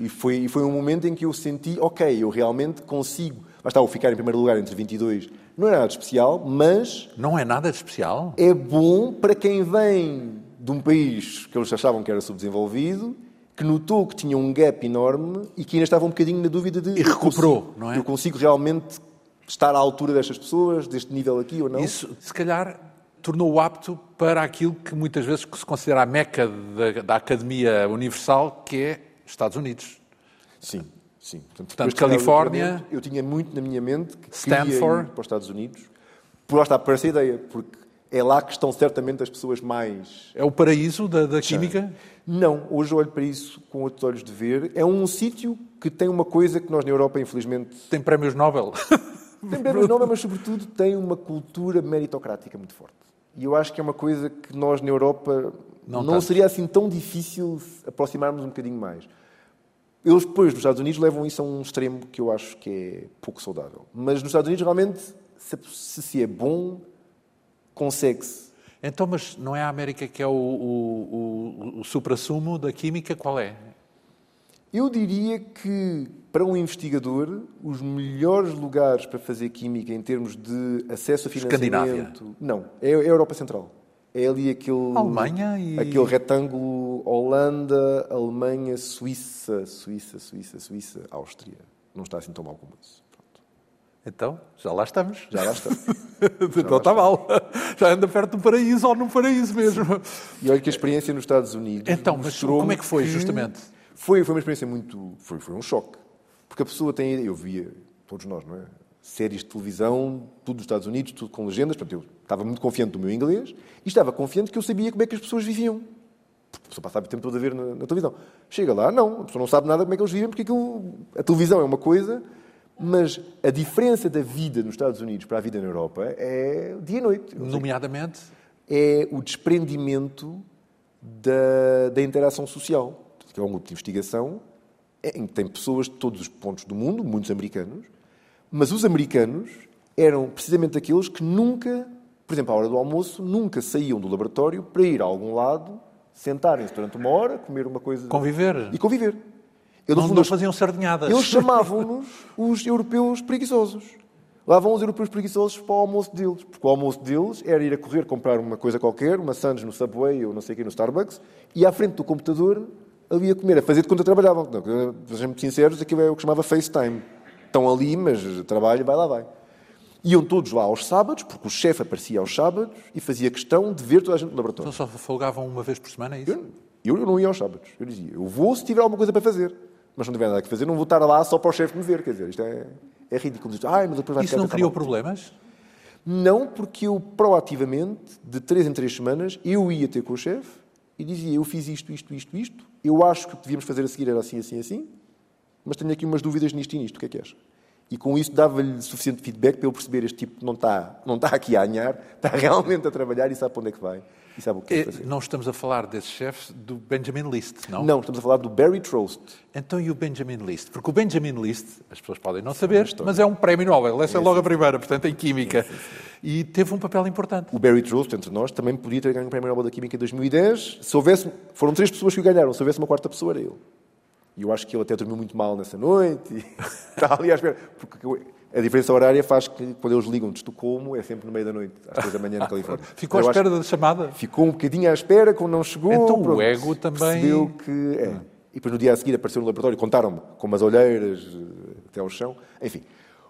e foi, e foi um momento em que eu senti, ok, eu realmente consigo. Lá está, o ficar em primeiro lugar entre 22 não é nada de especial, mas Não é nada de especial. é bom para quem vem de um país que eles achavam que era subdesenvolvido, que notou que tinha um gap enorme e que ainda estava um bocadinho na dúvida de... E eu recuperou, consigo- não é? Eu consigo realmente estar à altura destas pessoas, deste nível aqui ou não? Isso, se calhar, tornou-o apto para aquilo que muitas vezes se considera a meca da, da Academia Universal, que é Estados Unidos. Sim, sim. Portanto, Portanto, Califórnia- Eu tinha muito na minha mente que queria Stanford. ir para os Estados Unidos. Por lá está, por essa ideia, porque é lá que estão certamente as pessoas mais... É o paraíso da, da química? Não, hoje olho para isso com outros olhos de ver. É um sítio que tem uma coisa que nós na Europa, infelizmente, Tem prémios Nobel. [laughs] tem prémios Nobel, mas sobretudo tem uma cultura meritocrática muito forte. E eu acho que é uma coisa que nós na Europa Não não, seria assim tão difícil aproximarmos um bocadinho mais. Eles depois, nos Estados Unidos, levam isso a um extremo que eu acho que é pouco saudável. Mas nos Estados Unidos, realmente, se, se é bom, consegue-se. Então, mas não é a América que é o, o, o, o supra-sumo da química? Qual é? Eu diria que, para um investigador, os melhores lugares para fazer química em termos de acesso a financiamento... Não, é a Europa Central. É ali aquele... Alemanha e... Aquele retângulo Holanda, Alemanha, Suíça, Suíça, Suíça, Suíça, Áustria. Não está assim tão mal como isso. Então, já lá estamos. Já lá estamos. [laughs] então está mal. Já anda perto do paraíso ou no paraíso mesmo. E olha que a experiência nos Estados Unidos. Então, mas como é que foi, que justamente? Foi, foi uma experiência muito. Foi, foi um choque. Porque a pessoa tem. Eu via, todos nós, não é? Séries de televisão, tudo dos Estados Unidos, tudo com legendas. Portanto, eu estava muito confiante do meu inglês e estava confiante que eu sabia como é que as pessoas viviam. A pessoa passava o tempo todo a ver na, na televisão. Chega lá, não, a pessoa não sabe nada como é que eles vivem, porque aquilo, a televisão é uma coisa mas a diferença da vida nos Estados Unidos para a vida na Europa é dia e noite. Nomeadamente? É o desprendimento da, da interação social. Que é um grupo de investigação em que tem pessoas de todos os pontos do mundo, muitos americanos, mas os americanos eram precisamente aqueles que nunca, por exemplo, à hora do almoço, nunca saíam do laboratório para ir a algum lado, sentarem-se durante uma hora, comer uma coisa. Conviver. E conviver. Eu, não, não faziam sardinhadas. Eles [laughs] chamavam-nos os europeus preguiçosos. Lá vão os europeus preguiçosos para o almoço deles. Porque o almoço deles era ir a correr comprar uma coisa qualquer, uma sandes no Subway ou não sei o quê no Starbucks, e à frente do computador ali a comer, a fazer de conta trabalhavam. Sejamos sinceros, aquilo é o que chamava FaceTime. Estão ali, mas trabalho, vai lá, vai. Iam todos lá aos sábados, porque o chefe aparecia aos sábados e fazia questão de ver toda a gente no laboratório. Então só folgavam uma vez por semana, é isso? Eu, eu não ia aos sábados. Eu dizia, eu vou se tiver alguma coisa para fazer mas não tiver nada a fazer, não vou estar lá só para o chefe me ver. Quer dizer, isto é, é ridículo. Ai, mas depois vai Isso não criou problemas? Não, porque eu proativamente, de três em três semanas, eu ia ter com o chefe e dizia: Eu fiz isto, isto, isto, isto. Eu acho que devíamos fazer a seguir era assim, assim, assim. Mas tenho aqui umas dúvidas nisto e nisto. O que é que és? E com isso dava-lhe suficiente feedback para ele perceber: este tipo não está, não está aqui a anhar, está [laughs] realmente a trabalhar e sabe para onde é que vai. E sabe o que é fazer. Não estamos a falar desse chefe do Benjamin List, não? Não, estamos a falar do Barry Trost. Então e o Benjamin List? Porque o Benjamin List, as pessoas podem não saber, mas é um prémio Nobel. Essa é, é logo a primeira, portanto, em Química. E teve um papel importante. O Barry Trost, entre nós, também podia ter ganho o prémio Nobel da Química em 2010. Se houvesse... Foram três pessoas que o ganharam. Se houvesse uma quarta pessoa, era ele. E eu acho que ele até dormiu muito mal nessa noite. E está [laughs] ali à espera. Porque a diferença horária faz que, quando eles ligam de Estocolmo, é sempre no meio da noite, às três da manhã na Califórnia. [laughs] Ficou à espera da chamada? Ficou um bocadinho à espera, quando não chegou. Então pronto, o ego também. Percebeu que. É. E depois no dia a seguir apareceu no laboratório, contaram-me com umas olheiras eh, até ao chão. Enfim.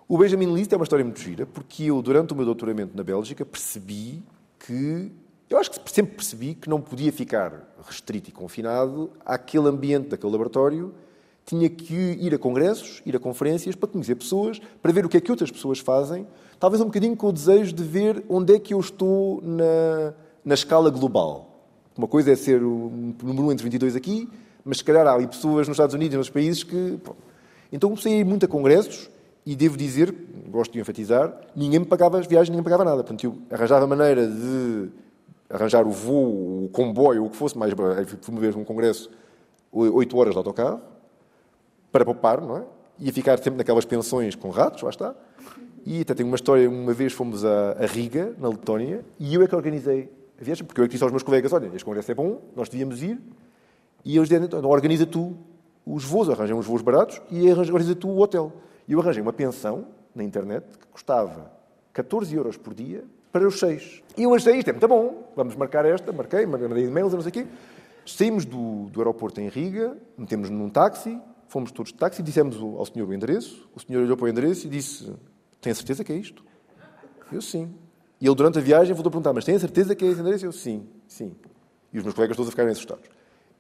O Benjamin List é uma história muito gira, porque eu, durante o meu doutoramento na Bélgica, percebi que. Eu acho que sempre percebi que não podia ficar restrito e confinado àquele ambiente daquele laboratório tinha que ir a congressos, ir a conferências para conhecer pessoas, para ver o que é que outras pessoas fazem, talvez um bocadinho com o desejo de ver onde é que eu estou na, na escala global. Uma coisa é ser o número 1 entre 22 aqui, mas se calhar há ali pessoas nos Estados Unidos e nos países que. Pô. Então comecei a ir muito a congressos e devo dizer, gosto de enfatizar, ninguém me pagava as viagens, ninguém me pagava nada. Portanto, eu arranjava maneira de arranjar o voo, o comboio, o que fosse, mais. Fui uma vez num congresso, 8 horas de autocarro para poupar, não é? Ia ficar sempre naquelas pensões com ratos, lá está. E até tenho uma história, uma vez fomos a, a Riga, na Letónia, e eu é que organizei a viagem, porque eu é que disse aos meus colegas, olha, este congresso é bom, nós devíamos ir, e eles disseram, então, organiza tu os voos, arranjam os voos baratos, e organiza tu o hotel. E eu arranjei uma pensão na internet que custava 14 euros por dia para os seis. E eu achei isto, é muito bom, vamos marcar esta, marquei, mandei e-mails, não sei o quê. Saímos do, do aeroporto em Riga, metemos num táxi, Fomos todos de táxi, dissemos ao senhor o endereço. O senhor olhou para o endereço e disse: Tem certeza que é isto? Eu sim. E ele, durante a viagem, voltou a perguntar: Mas tem certeza que é esse endereço? Eu sim, sim. E os meus colegas todos a ficarem assustados.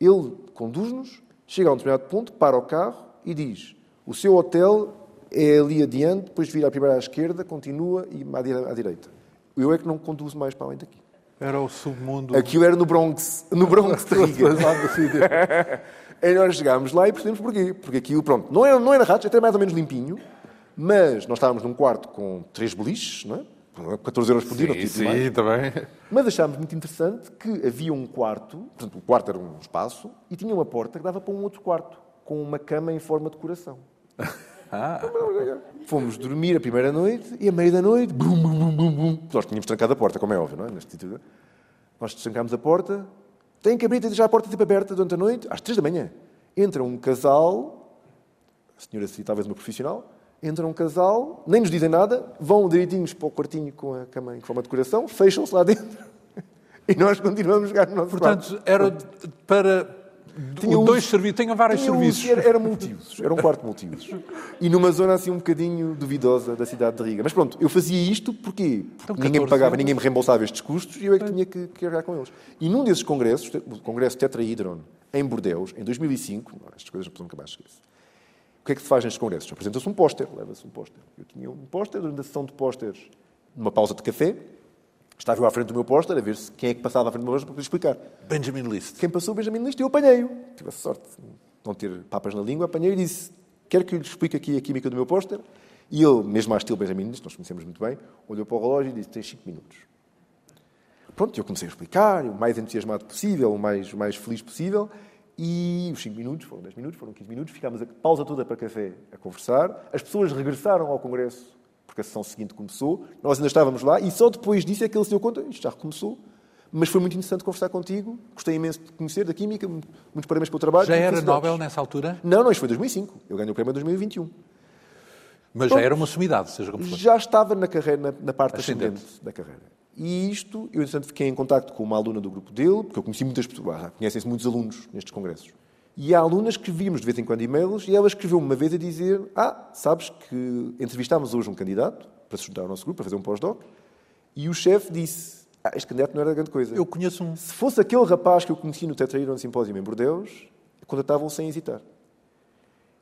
Ele conduz-nos, chega a um determinado ponto, para o carro e diz: O seu hotel é ali adiante, depois vira a primeira à esquerda, continua e à direita. Eu é que não conduzo mais para além daqui. Era o submundo. Aquilo era no Bronx, no Bronx de Riga. E nós chegámos lá e percebemos porquê. Porque aquilo, pronto, não era, não era ratos, até mais ou menos limpinho, mas nós estávamos num quarto com três beliches, não é? 14 euros por dia, sim, sim, mais. também. Mas achámos muito interessante que havia um quarto, portanto, o quarto era um espaço, e tinha uma porta que dava para um outro quarto. com uma cama em forma de coração. [laughs] Ah. Fomos dormir a primeira noite e a meia da noite, bum, bum, bum, bum, bum. Nós tínhamos trancado a porta, como é óbvio, não é? Neste título. Nós trancámos a porta, tem que abrir e deixar a porta tipo aberta durante a noite, às três da manhã. Entra um casal, a senhora seria talvez uma profissional, entra um casal, nem nos dizem nada, vão direitinhos para o quartinho com a cama em forma de coração, fecham-se lá dentro [laughs] e nós continuamos a jogar no nosso Portanto, quarto. era para tinha dois serviços, tinha vários tinha serviços. Era, era multiusos, era um quarto multiusos. E numa zona assim um bocadinho duvidosa da cidade de Riga. Mas pronto, eu fazia isto porque, porque então, ninguém me pagava, ninguém me reembolsava estes custos e eu é que tinha que, que com eles. E num desses congressos, o congresso Tetrahedron, em Bordeus, em 2005, estas coisas não nunca mais esquecer. O que é que se faz nestes congressos? Apresenta-se um póster, leva-se um póster. Eu tinha um póster, durante a sessão de pósteres, numa pausa de café, Estava eu à frente do meu póster a ver se quem é que passava à frente do meu póster para poder explicar. Benjamin List. Quem passou, Benjamin List, eu apanhei-o. Tive a sorte de não ter papas na língua, apanhei e disse: Quero que eu lhe explique aqui a química do meu póster. E ele, mesmo à estilo Benjamin List, nós conhecemos muito bem, olhou para o relógio e disse: Tens 5 minutos. Pronto, eu comecei a explicar, o mais entusiasmado possível, o mais, o mais feliz possível. E os 5 minutos, foram 10 minutos, foram 15 minutos, ficámos a pausa toda para café a conversar. As pessoas regressaram ao Congresso porque a sessão seguinte começou, nós ainda estávamos lá e só depois disso é que ele se deu conta, isto já recomeçou, mas foi muito interessante conversar contigo, gostei imenso de conhecer da Química, muitos parabéns pelo trabalho. Já era Nobel nessa altura? Não, não, isto foi em 2005, eu ganhei o prémio em 2021. Mas Pronto, já era uma sumidade, seja como for. Já estava na carreira, na, na parte ascendente. ascendente da carreira. E isto, eu, entretanto, fiquei em contato com uma aluna do grupo dele, porque eu conheci muitas pessoas, conhecem-se muitos alunos nestes congressos. E há alunas que víamos de vez em quando e-mails e ela escreveu-me uma vez a dizer: Ah, sabes que entrevistámos hoje um candidato para se juntar ao nosso grupo, para fazer um pós-doc, e o chefe disse: ah, Este candidato não era grande coisa. Eu conheço um. Se fosse aquele rapaz que eu conheci no Tetraíron Simpósio em Bordeus, contratavam sem hesitar.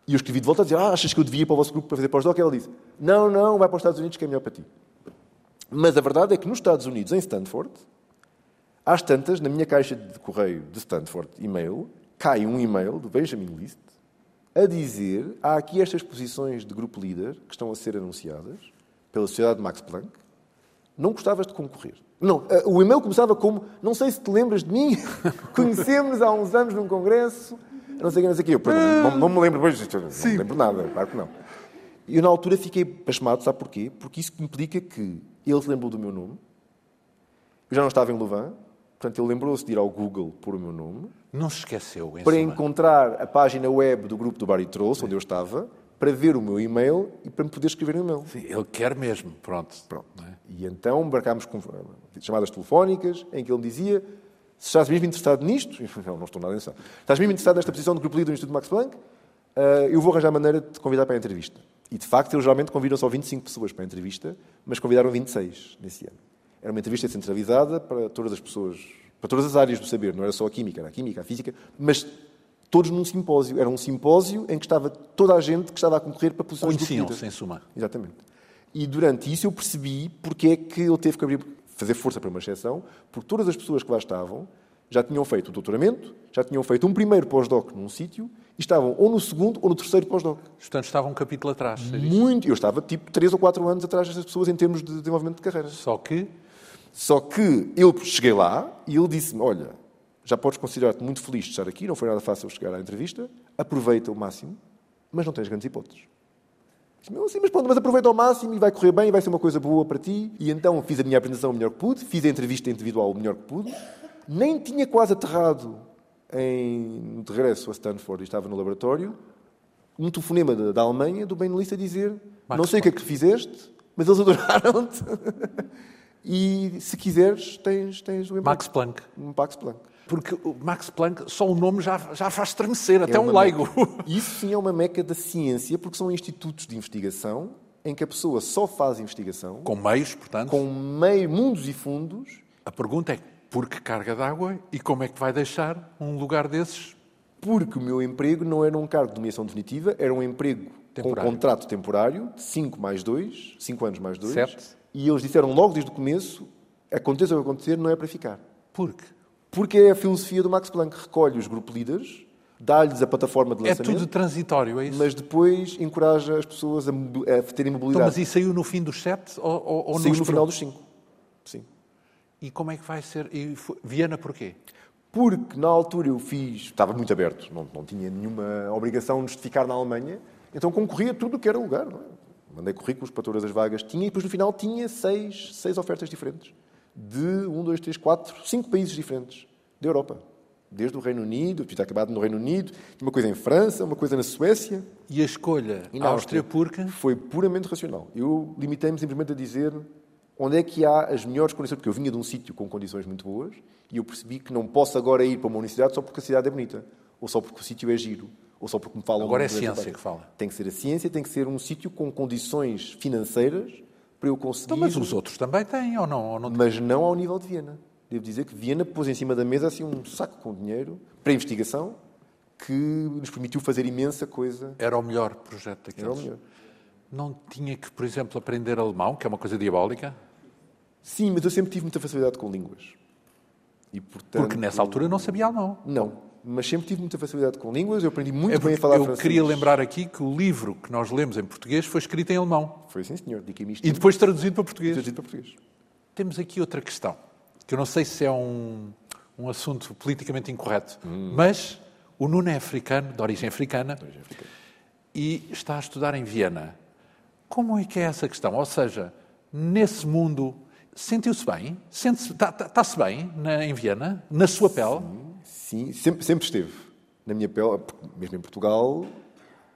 E eu escrevi de volta a dizer: Ah, achas que eu devia ir para o vosso grupo para fazer pós-doc? E ela disse: Não, não, vai para os Estados Unidos que é melhor para ti. Mas a verdade é que nos Estados Unidos, em Stanford, às tantas, na minha caixa de correio de Stanford, e-mail, cai um e-mail do Benjamin List a dizer há aqui estas posições de grupo líder que estão a ser anunciadas pela Sociedade de Max Planck. Não gostavas de concorrer. Não, eh, o e-mail começava como não sei se te lembras de mim, [laughs] conhecemos há uns anos num congresso, não sei o que, não sei o que. Eu não, não, me lembro, não me lembro nada, claro que não. E eu na altura fiquei pasmado, sabe porquê? Porque isso implica que ele se lembrou do meu nome, eu já não estava em Louvain, portanto ele lembrou-se de ir ao Google por o meu nome, não se esqueceu. para suma. encontrar a página web do grupo do Barry Trouxe, onde eu estava, para ver o meu e-mail e para me poder escrever um e-mail. Sim, ele quer mesmo, pronto. pronto. É? E então embarcámos com chamadas telefónicas em que ele me dizia se estás mesmo interessado nisto, [laughs] não, não estou nada interessado, estás mesmo interessado nesta posição de grupo líder do Instituto Max Planck, uh, eu vou arranjar maneira de te convidar para a entrevista. E, de facto, eles geralmente convidam só 25 pessoas para a entrevista, mas convidaram 26 nesse ano. Era uma entrevista centralizada para todas as pessoas para todas as áreas do saber, não era só a química, era a química, a física, mas todos num simpósio. Era um simpósio em que estava toda a gente que estava a concorrer para posições Conheciam-se, em suma. Exatamente. E durante isso eu percebi porque é que ele teve que abrir, fazer força para uma exceção, porque todas as pessoas que lá estavam já tinham feito o doutoramento, já tinham feito um primeiro pós-doc num sítio e estavam ou no segundo ou no terceiro pós-doc. Portanto, estavam um capítulo atrás. Muito. Eu estava tipo três ou quatro anos atrás dessas pessoas em termos de desenvolvimento de carreira. Só que só que eu cheguei lá e ele disse-me: Olha, já podes considerar-te muito feliz de estar aqui, não foi nada fácil chegar à entrevista, aproveita o máximo, mas não tens grandes hipóteses. Disse-me, sim, mas pronto, mas aproveita ao máximo e vai correr bem, vai ser uma coisa boa para ti. E então fiz a minha apresentação o melhor que pude, fiz a entrevista individual o melhor que pude, nem tinha quase aterrado em, de regresso a Stanford e estava no laboratório, um telefonema da, da Alemanha, do Benelista, a dizer: Max Não sei o que é que fizeste, mas eles [laughs] adoraram-te. E se quiseres, tens, tens o Max Planck. Max Planck. Porque o Max Planck, só o nome já, já faz estremecer, é até um leigo. [laughs] Isso sim é uma meca da ciência, porque são institutos de investigação em que a pessoa só faz investigação. Com meios, portanto. Com meio, mundos e fundos. A pergunta é por que carga d'água e como é que vai deixar um lugar desses? Porque o meu emprego não era um cargo de nomeação definitiva, era um emprego temporário. com contrato temporário, de 5 mais 2, 5 anos mais 2. Certo e eles disseram logo desde o começo: aconteça o que acontecer, não é para ficar. Por quê? Porque é a filosofia do Max Planck. Recolhe os grupo líderes, dá-lhes a plataforma de lançamento. É tudo transitório, é isso? Mas depois encoraja as pessoas a, a terem mobilidade. Então, mas isso saiu no fim dos sete? Ou, ou saiu no final dos cinco. Sim. E como é que vai ser? E Viena porquê? porque na altura eu fiz, estava muito aberto, não, não tinha nenhuma obrigação de ficar na Alemanha, então concorria tudo o que era lugar. Não é? Mandei currículos para todas as vagas, tinha, e depois no final tinha seis, seis ofertas diferentes. De um, dois, três, quatro, cinco países diferentes da Europa. Desde o Reino Unido, tinha acabado no Reino Unido, uma coisa em França, uma coisa na Suécia. E a escolha e na Áustria, Áustria porque? Foi puramente racional. Eu limitei-me simplesmente a dizer onde é que há as melhores condições, porque eu vinha de um sítio com condições muito boas e eu percebi que não posso agora ir para uma universidade só porque a cidade é bonita, ou só porque o sítio é giro, ou só porque me falam... Agora é ciência que fala. Tem que ser a ciência, tem que ser um sítio com condições financeiras para eu conseguir... Então, mas os outros também têm, ou não? Ou não mas não ao nível de Viena. Devo dizer que Viena pôs em cima da mesa assim um saco com dinheiro para investigação que nos permitiu fazer imensa coisa. Era o melhor projeto daqueles. Era o melhor. Não tinha que, por exemplo, aprender alemão, que é uma coisa diabólica? Sim, mas eu sempre tive muita facilidade com línguas. E, portanto, Porque nessa altura não sabia alemão. Não, mas sempre tive muita facilidade com línguas, eu aprendi muito é bem a falar eu francês. Eu queria lembrar aqui que o livro que nós lemos em português foi escrito em alemão. Foi sim, senhor. E depois traduzido para português. Traduzido para português. Temos aqui outra questão que eu não sei se é um, um assunto politicamente incorreto, hum. mas o Nuno é africano, de origem africana, de origem africana, e está a estudar em Viena. Como é que é essa questão? Ou seja, nesse mundo, sentiu-se bem? Está-se tá, bem na, em Viena? Na sua pele? Sim, sim, sempre, sempre esteve. Na minha pele, mesmo em Portugal,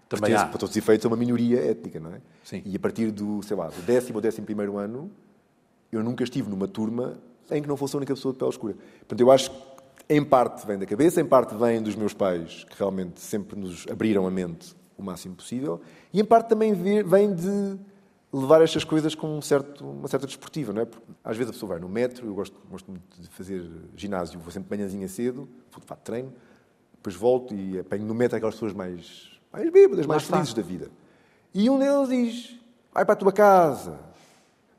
também há. para todos os efeitos, é uma minoria étnica, não é? Sim. E a partir do, sei lá, do décimo ou décimo primeiro ano, eu nunca estive numa turma em que não fosse a única pessoa de pele escura. Portanto, eu acho que em parte vem da cabeça, em parte vem dos meus pais, que realmente sempre nos abriram a mente o máximo possível, e em parte também vem de levar estas coisas com um certo, uma certa desportiva, não é? Porque, às vezes a pessoa vai no metro, eu gosto, gosto muito de fazer ginásio, vou sempre de manhãzinha cedo, vou de fato treino, depois volto e apanho no metro aquelas pessoas mais, mais bêbadas, mais felizes da vida. E um deles diz, vai para a tua casa.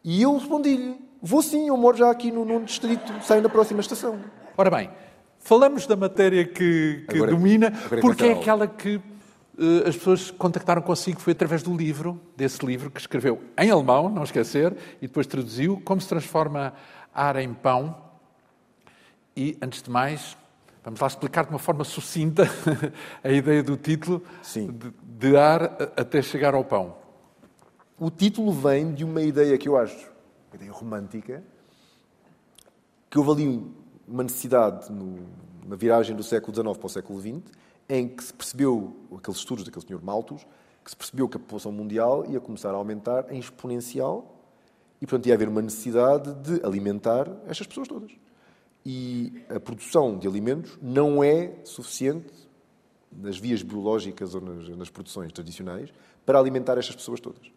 E eu respondi-lhe, Vou sim, eu moro já aqui no nono distrito, saio na próxima estação. Ora bem, falamos da matéria que, que agora, domina, agora porque é aquela que as pessoas contactaram consigo, foi através do livro, desse livro que escreveu em alemão, não esquecer, e depois traduziu, Como se transforma ar em pão. E, antes de mais, vamos lá explicar de uma forma sucinta [laughs] a ideia do título. De, de ar até chegar ao pão. O título vem de uma ideia que eu acho ideia romântica, que houve ali uma necessidade no, na viragem do século XIX para o século XX, em que se percebeu, aqueles estudos daquele senhor Malthus, que se percebeu que a população mundial ia começar a aumentar em exponencial e, portanto, ia haver uma necessidade de alimentar estas pessoas todas. E a produção de alimentos não é suficiente nas vias biológicas ou nas, nas produções tradicionais para alimentar estas pessoas todas.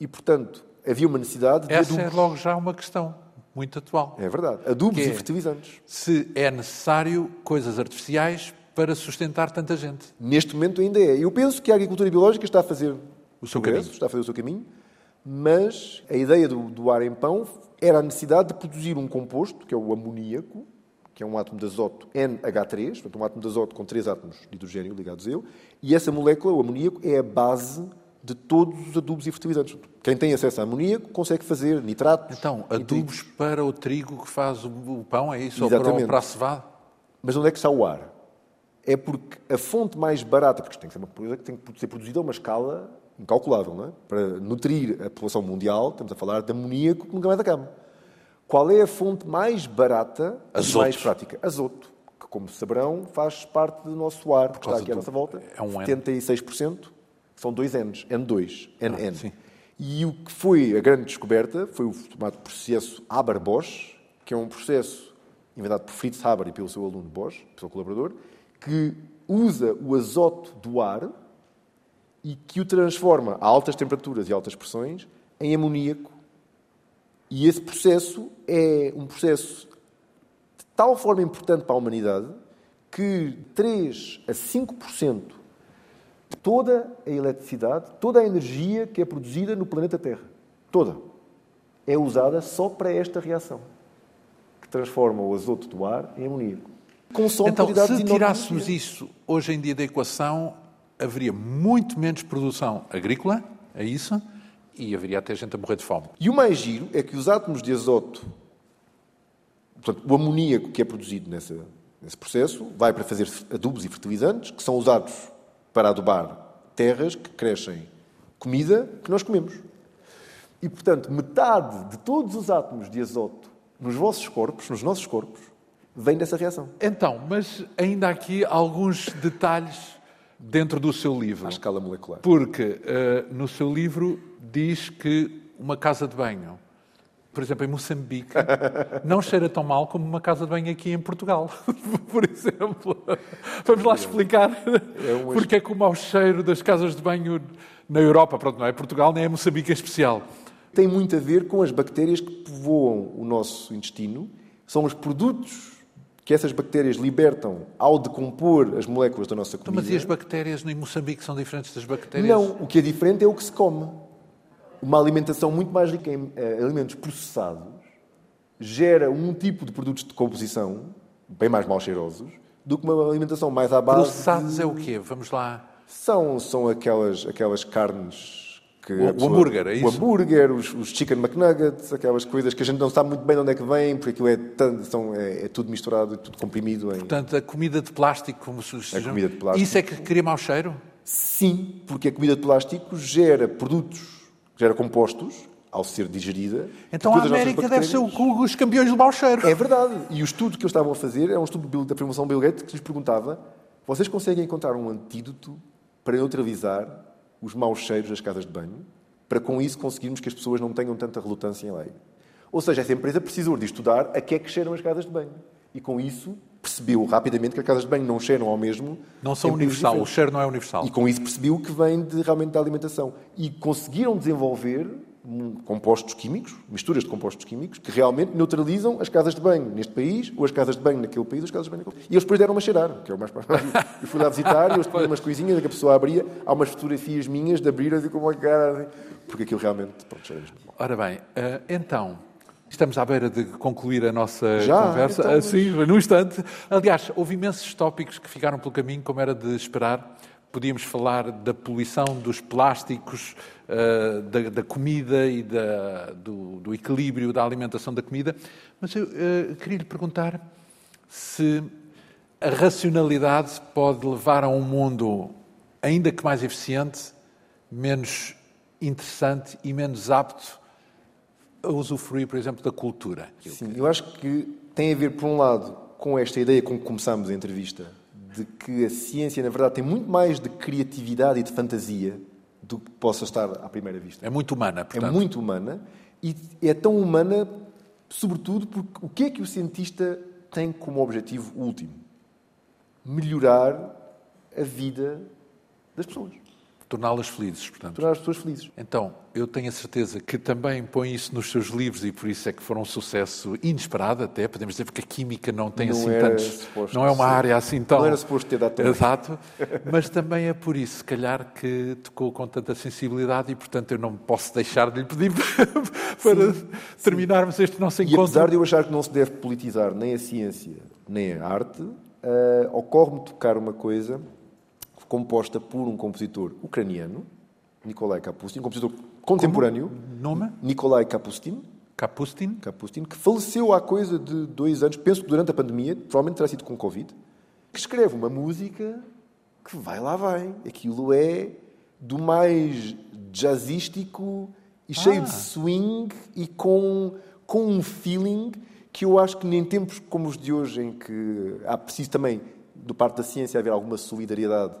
E, portanto, havia uma necessidade de Essa adubos. é logo já uma questão muito atual. É verdade. Adubos é, e fertilizantes. Se é necessário coisas artificiais para sustentar tanta gente. Neste momento ainda é. Eu penso que a agricultura biológica está a fazer o seu caminho. Está a fazer o seu caminho, mas a ideia do, do ar em pão era a necessidade de produzir um composto, que é o amoníaco, que é um átomo de azoto NH3, portanto um átomo de azoto com três átomos de hidrogênio ligados a ele, e essa molécula, o amoníaco, é a base de todos os adubos e fertilizantes. Quem tem acesso a amoníaco consegue fazer nitratos. Então, adubos para o trigo que faz o pão, é isso? Exatamente. Ou para, a cevada? Mas onde é que está o ar? É porque a fonte mais barata, porque tem que ser uma coisa que tem que ser produzida a uma escala incalculável, não é? Para nutrir a população mundial, estamos a falar de amoníaco que nunca vai da cama. Qual é a fonte mais barata Azoto. e mais prática? Azoto, que, como saberão, faz parte do nosso ar, que está aqui à nossa volta. É um 76% são dois N's, N2, NN. Ah, e o que foi a grande descoberta foi o chamado processo Haber-Bosch, que é um processo inventado por Fritz Haber e pelo seu aluno Bosch, seu colaborador, que usa o azoto do ar e que o transforma a altas temperaturas e altas pressões em amoníaco. E esse processo é um processo de tal forma importante para a humanidade que 3 a 5% toda a eletricidade, toda a energia que é produzida no planeta Terra, toda, é usada só para esta reação, que transforma o azoto do ar em amoníaco. Consome então, se tirássemos isso hoje em dia da equação, haveria muito menos produção agrícola, é isso? E haveria até gente a morrer de fome. E o mais giro é que os átomos de azoto, portanto, o amoníaco que é produzido nessa, Esse processo vai para fazer adubos e fertilizantes que são usados para adubar terras que crescem comida que nós comemos. E, portanto, metade de todos os átomos de azoto nos vossos corpos, nos nossos corpos, vem dessa reação. Então, mas ainda há aqui alguns detalhes dentro do seu livro. À escala molecular. Porque uh, no seu livro diz que uma casa de banho, por exemplo, em Moçambique, [laughs] não cheira tão mal como uma casa de banho aqui em Portugal, [laughs] por exemplo. Vamos lá explicar é um... porque é que o mau cheiro das casas de banho na Europa, pronto, não é Portugal nem é Moçambique em especial. Tem muito a ver com as bactérias que povoam o nosso intestino. São os produtos que essas bactérias libertam ao decompor as moléculas da nossa comida. Então, mas e as bactérias em Moçambique são diferentes das bactérias? Não, o que é diferente é o que se come. Uma alimentação muito mais rica em eh, alimentos processados gera um tipo de produtos de composição bem mais mal cheirosos do que uma alimentação mais à base. Processados de... é o quê? Vamos lá. São, são aquelas, aquelas carnes que o, pessoa, o hambúrguer, é isso? O hambúrguer, os, os, chicken McNuggets, aquelas coisas que a gente não sabe muito bem de onde é que vem, porque aquilo é, tanto, são, é, é tudo misturado, tudo comprimido. Em... Portanto, a comida de plástico, como se A comida de plástico. Isso é que cria mau cheiro? Sim, porque a comida de plástico gera produtos, gera compostos, ao ser digerida. Então a América deve ser o, os campeões do mau cheiro. É verdade. E o estudo que eles estavam a fazer é um estudo da promoção Bill Gates que lhes perguntava vocês conseguem encontrar um antídoto para neutralizar os maus cheiros das casas de banho, para com isso conseguirmos que as pessoas não tenham tanta relutância em lei. Ou seja, essa empresa precisou de estudar a que é que cheiram as casas de banho. E com isso percebeu rapidamente que as casas de banho não cheiram ao mesmo. Não são universal, o cheiro não é universal. E com isso percebeu que vem de, realmente da alimentação. E conseguiram desenvolver compostos químicos, misturas de compostos químicos, que realmente neutralizam as casas de banho neste país, ou as casas de banho naquele país, ou as casas de banho naquele país. E eles depois deram-me a cheirar, que é o mais [laughs] Eu fui lá visitar e eles tinham umas coisinhas que a pessoa abria. Há umas fotografias minhas de abrir e como cara, porque aquilo realmente, pronto, cheira mesmo. Ora bem, eh, então, Estamos à beira de concluir a nossa Já? conversa. Então, assim, mas... num instante. Aliás, houve imensos tópicos que ficaram pelo caminho, como era de esperar. Podíamos falar da poluição dos plásticos, uh, da, da, comida e da, do, do, equilíbrio da alimentação da comida. Mas eu uh, queria lhe perguntar se a racionalidade pode levar a um mundo ainda que mais eficiente, menos interessante e menos apto a usufruir, por exemplo, da cultura. Sim, eu acho que tem a ver, por um lado, com esta ideia com que começámos a entrevista, de que a ciência, na verdade, tem muito mais de criatividade e de fantasia do que possa estar à primeira vista. É muito humana, portanto. É muito humana e é tão humana, sobretudo, porque o que é que o cientista tem como objetivo último? Melhorar a vida das pessoas. Torná-las felizes, portanto. Tornar as pessoas felizes. Então, eu tenho a certeza que também põe isso nos seus livros e por isso é que foram um sucesso inesperado até, podemos dizer, porque a química não tem não assim tantos... Não é uma área assim tão... Não era suposto ter dado Exato. [laughs] Mas também é por isso, se calhar, que tocou com tanta sensibilidade e, portanto, eu não posso deixar de lhe pedir [laughs] para sim, terminarmos sim. este nosso encontro. E apesar de eu achar que não se deve politizar nem a ciência nem a arte, uh, ocorre-me tocar uma coisa composta por um compositor ucraniano, Nikolai Kapustin, um compositor contemporâneo. Como? Nome? Nikolai Kapustin. Kapustin? Kapustin, que faleceu há coisa de dois anos, penso que durante a pandemia, provavelmente terá sido com Covid, que escreve uma música que vai lá vai. Aquilo é do mais jazzístico e ah. cheio de swing e com, com um feeling que eu acho que nem tempos como os de hoje, em que há preciso também, do parte da ciência, haver alguma solidariedade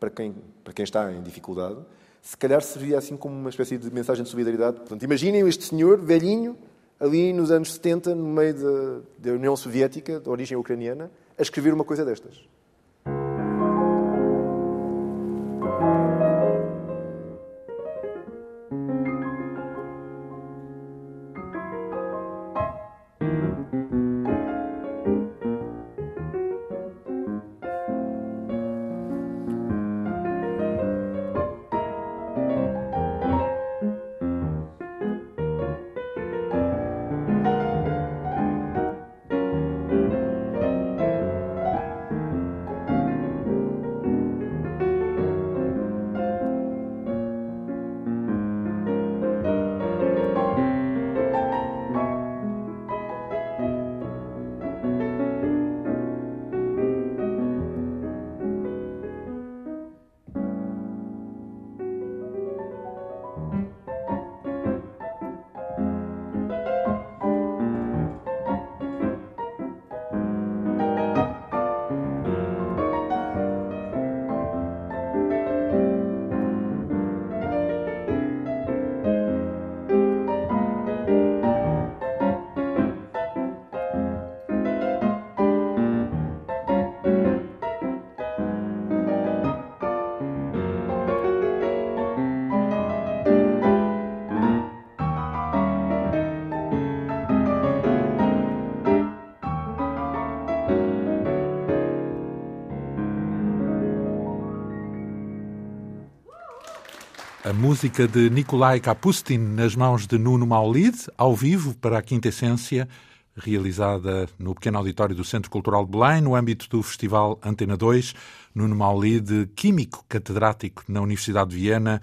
para quem, para quem está em dificuldade, se calhar servia assim como uma espécie de mensagem de solidariedade. Portanto, imaginem este senhor, velhinho, ali nos anos 70, no meio da, União Soviética, de origem ucraniana, a escrever uma coisa destas. Música de Nikolai Kapustin nas mãos de Nuno Maulid, ao vivo para a Quinta Essência, realizada no pequeno auditório do Centro Cultural de Belém, no âmbito do Festival Antena 2. Nuno Maulid, químico catedrático na Universidade de Viena,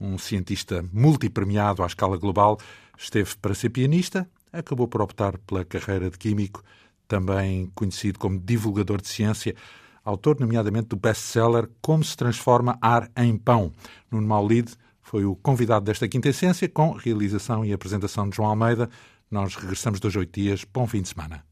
um cientista multipremiado à escala global, esteve para ser pianista, acabou por optar pela carreira de químico, também conhecido como divulgador de ciência autor, nomeadamente, do best-seller Como se transforma ar em pão. Nuno Maulid foi o convidado desta quinta essência, com realização e apresentação de João Almeida. Nós regressamos dois oito dias. Bom fim de semana.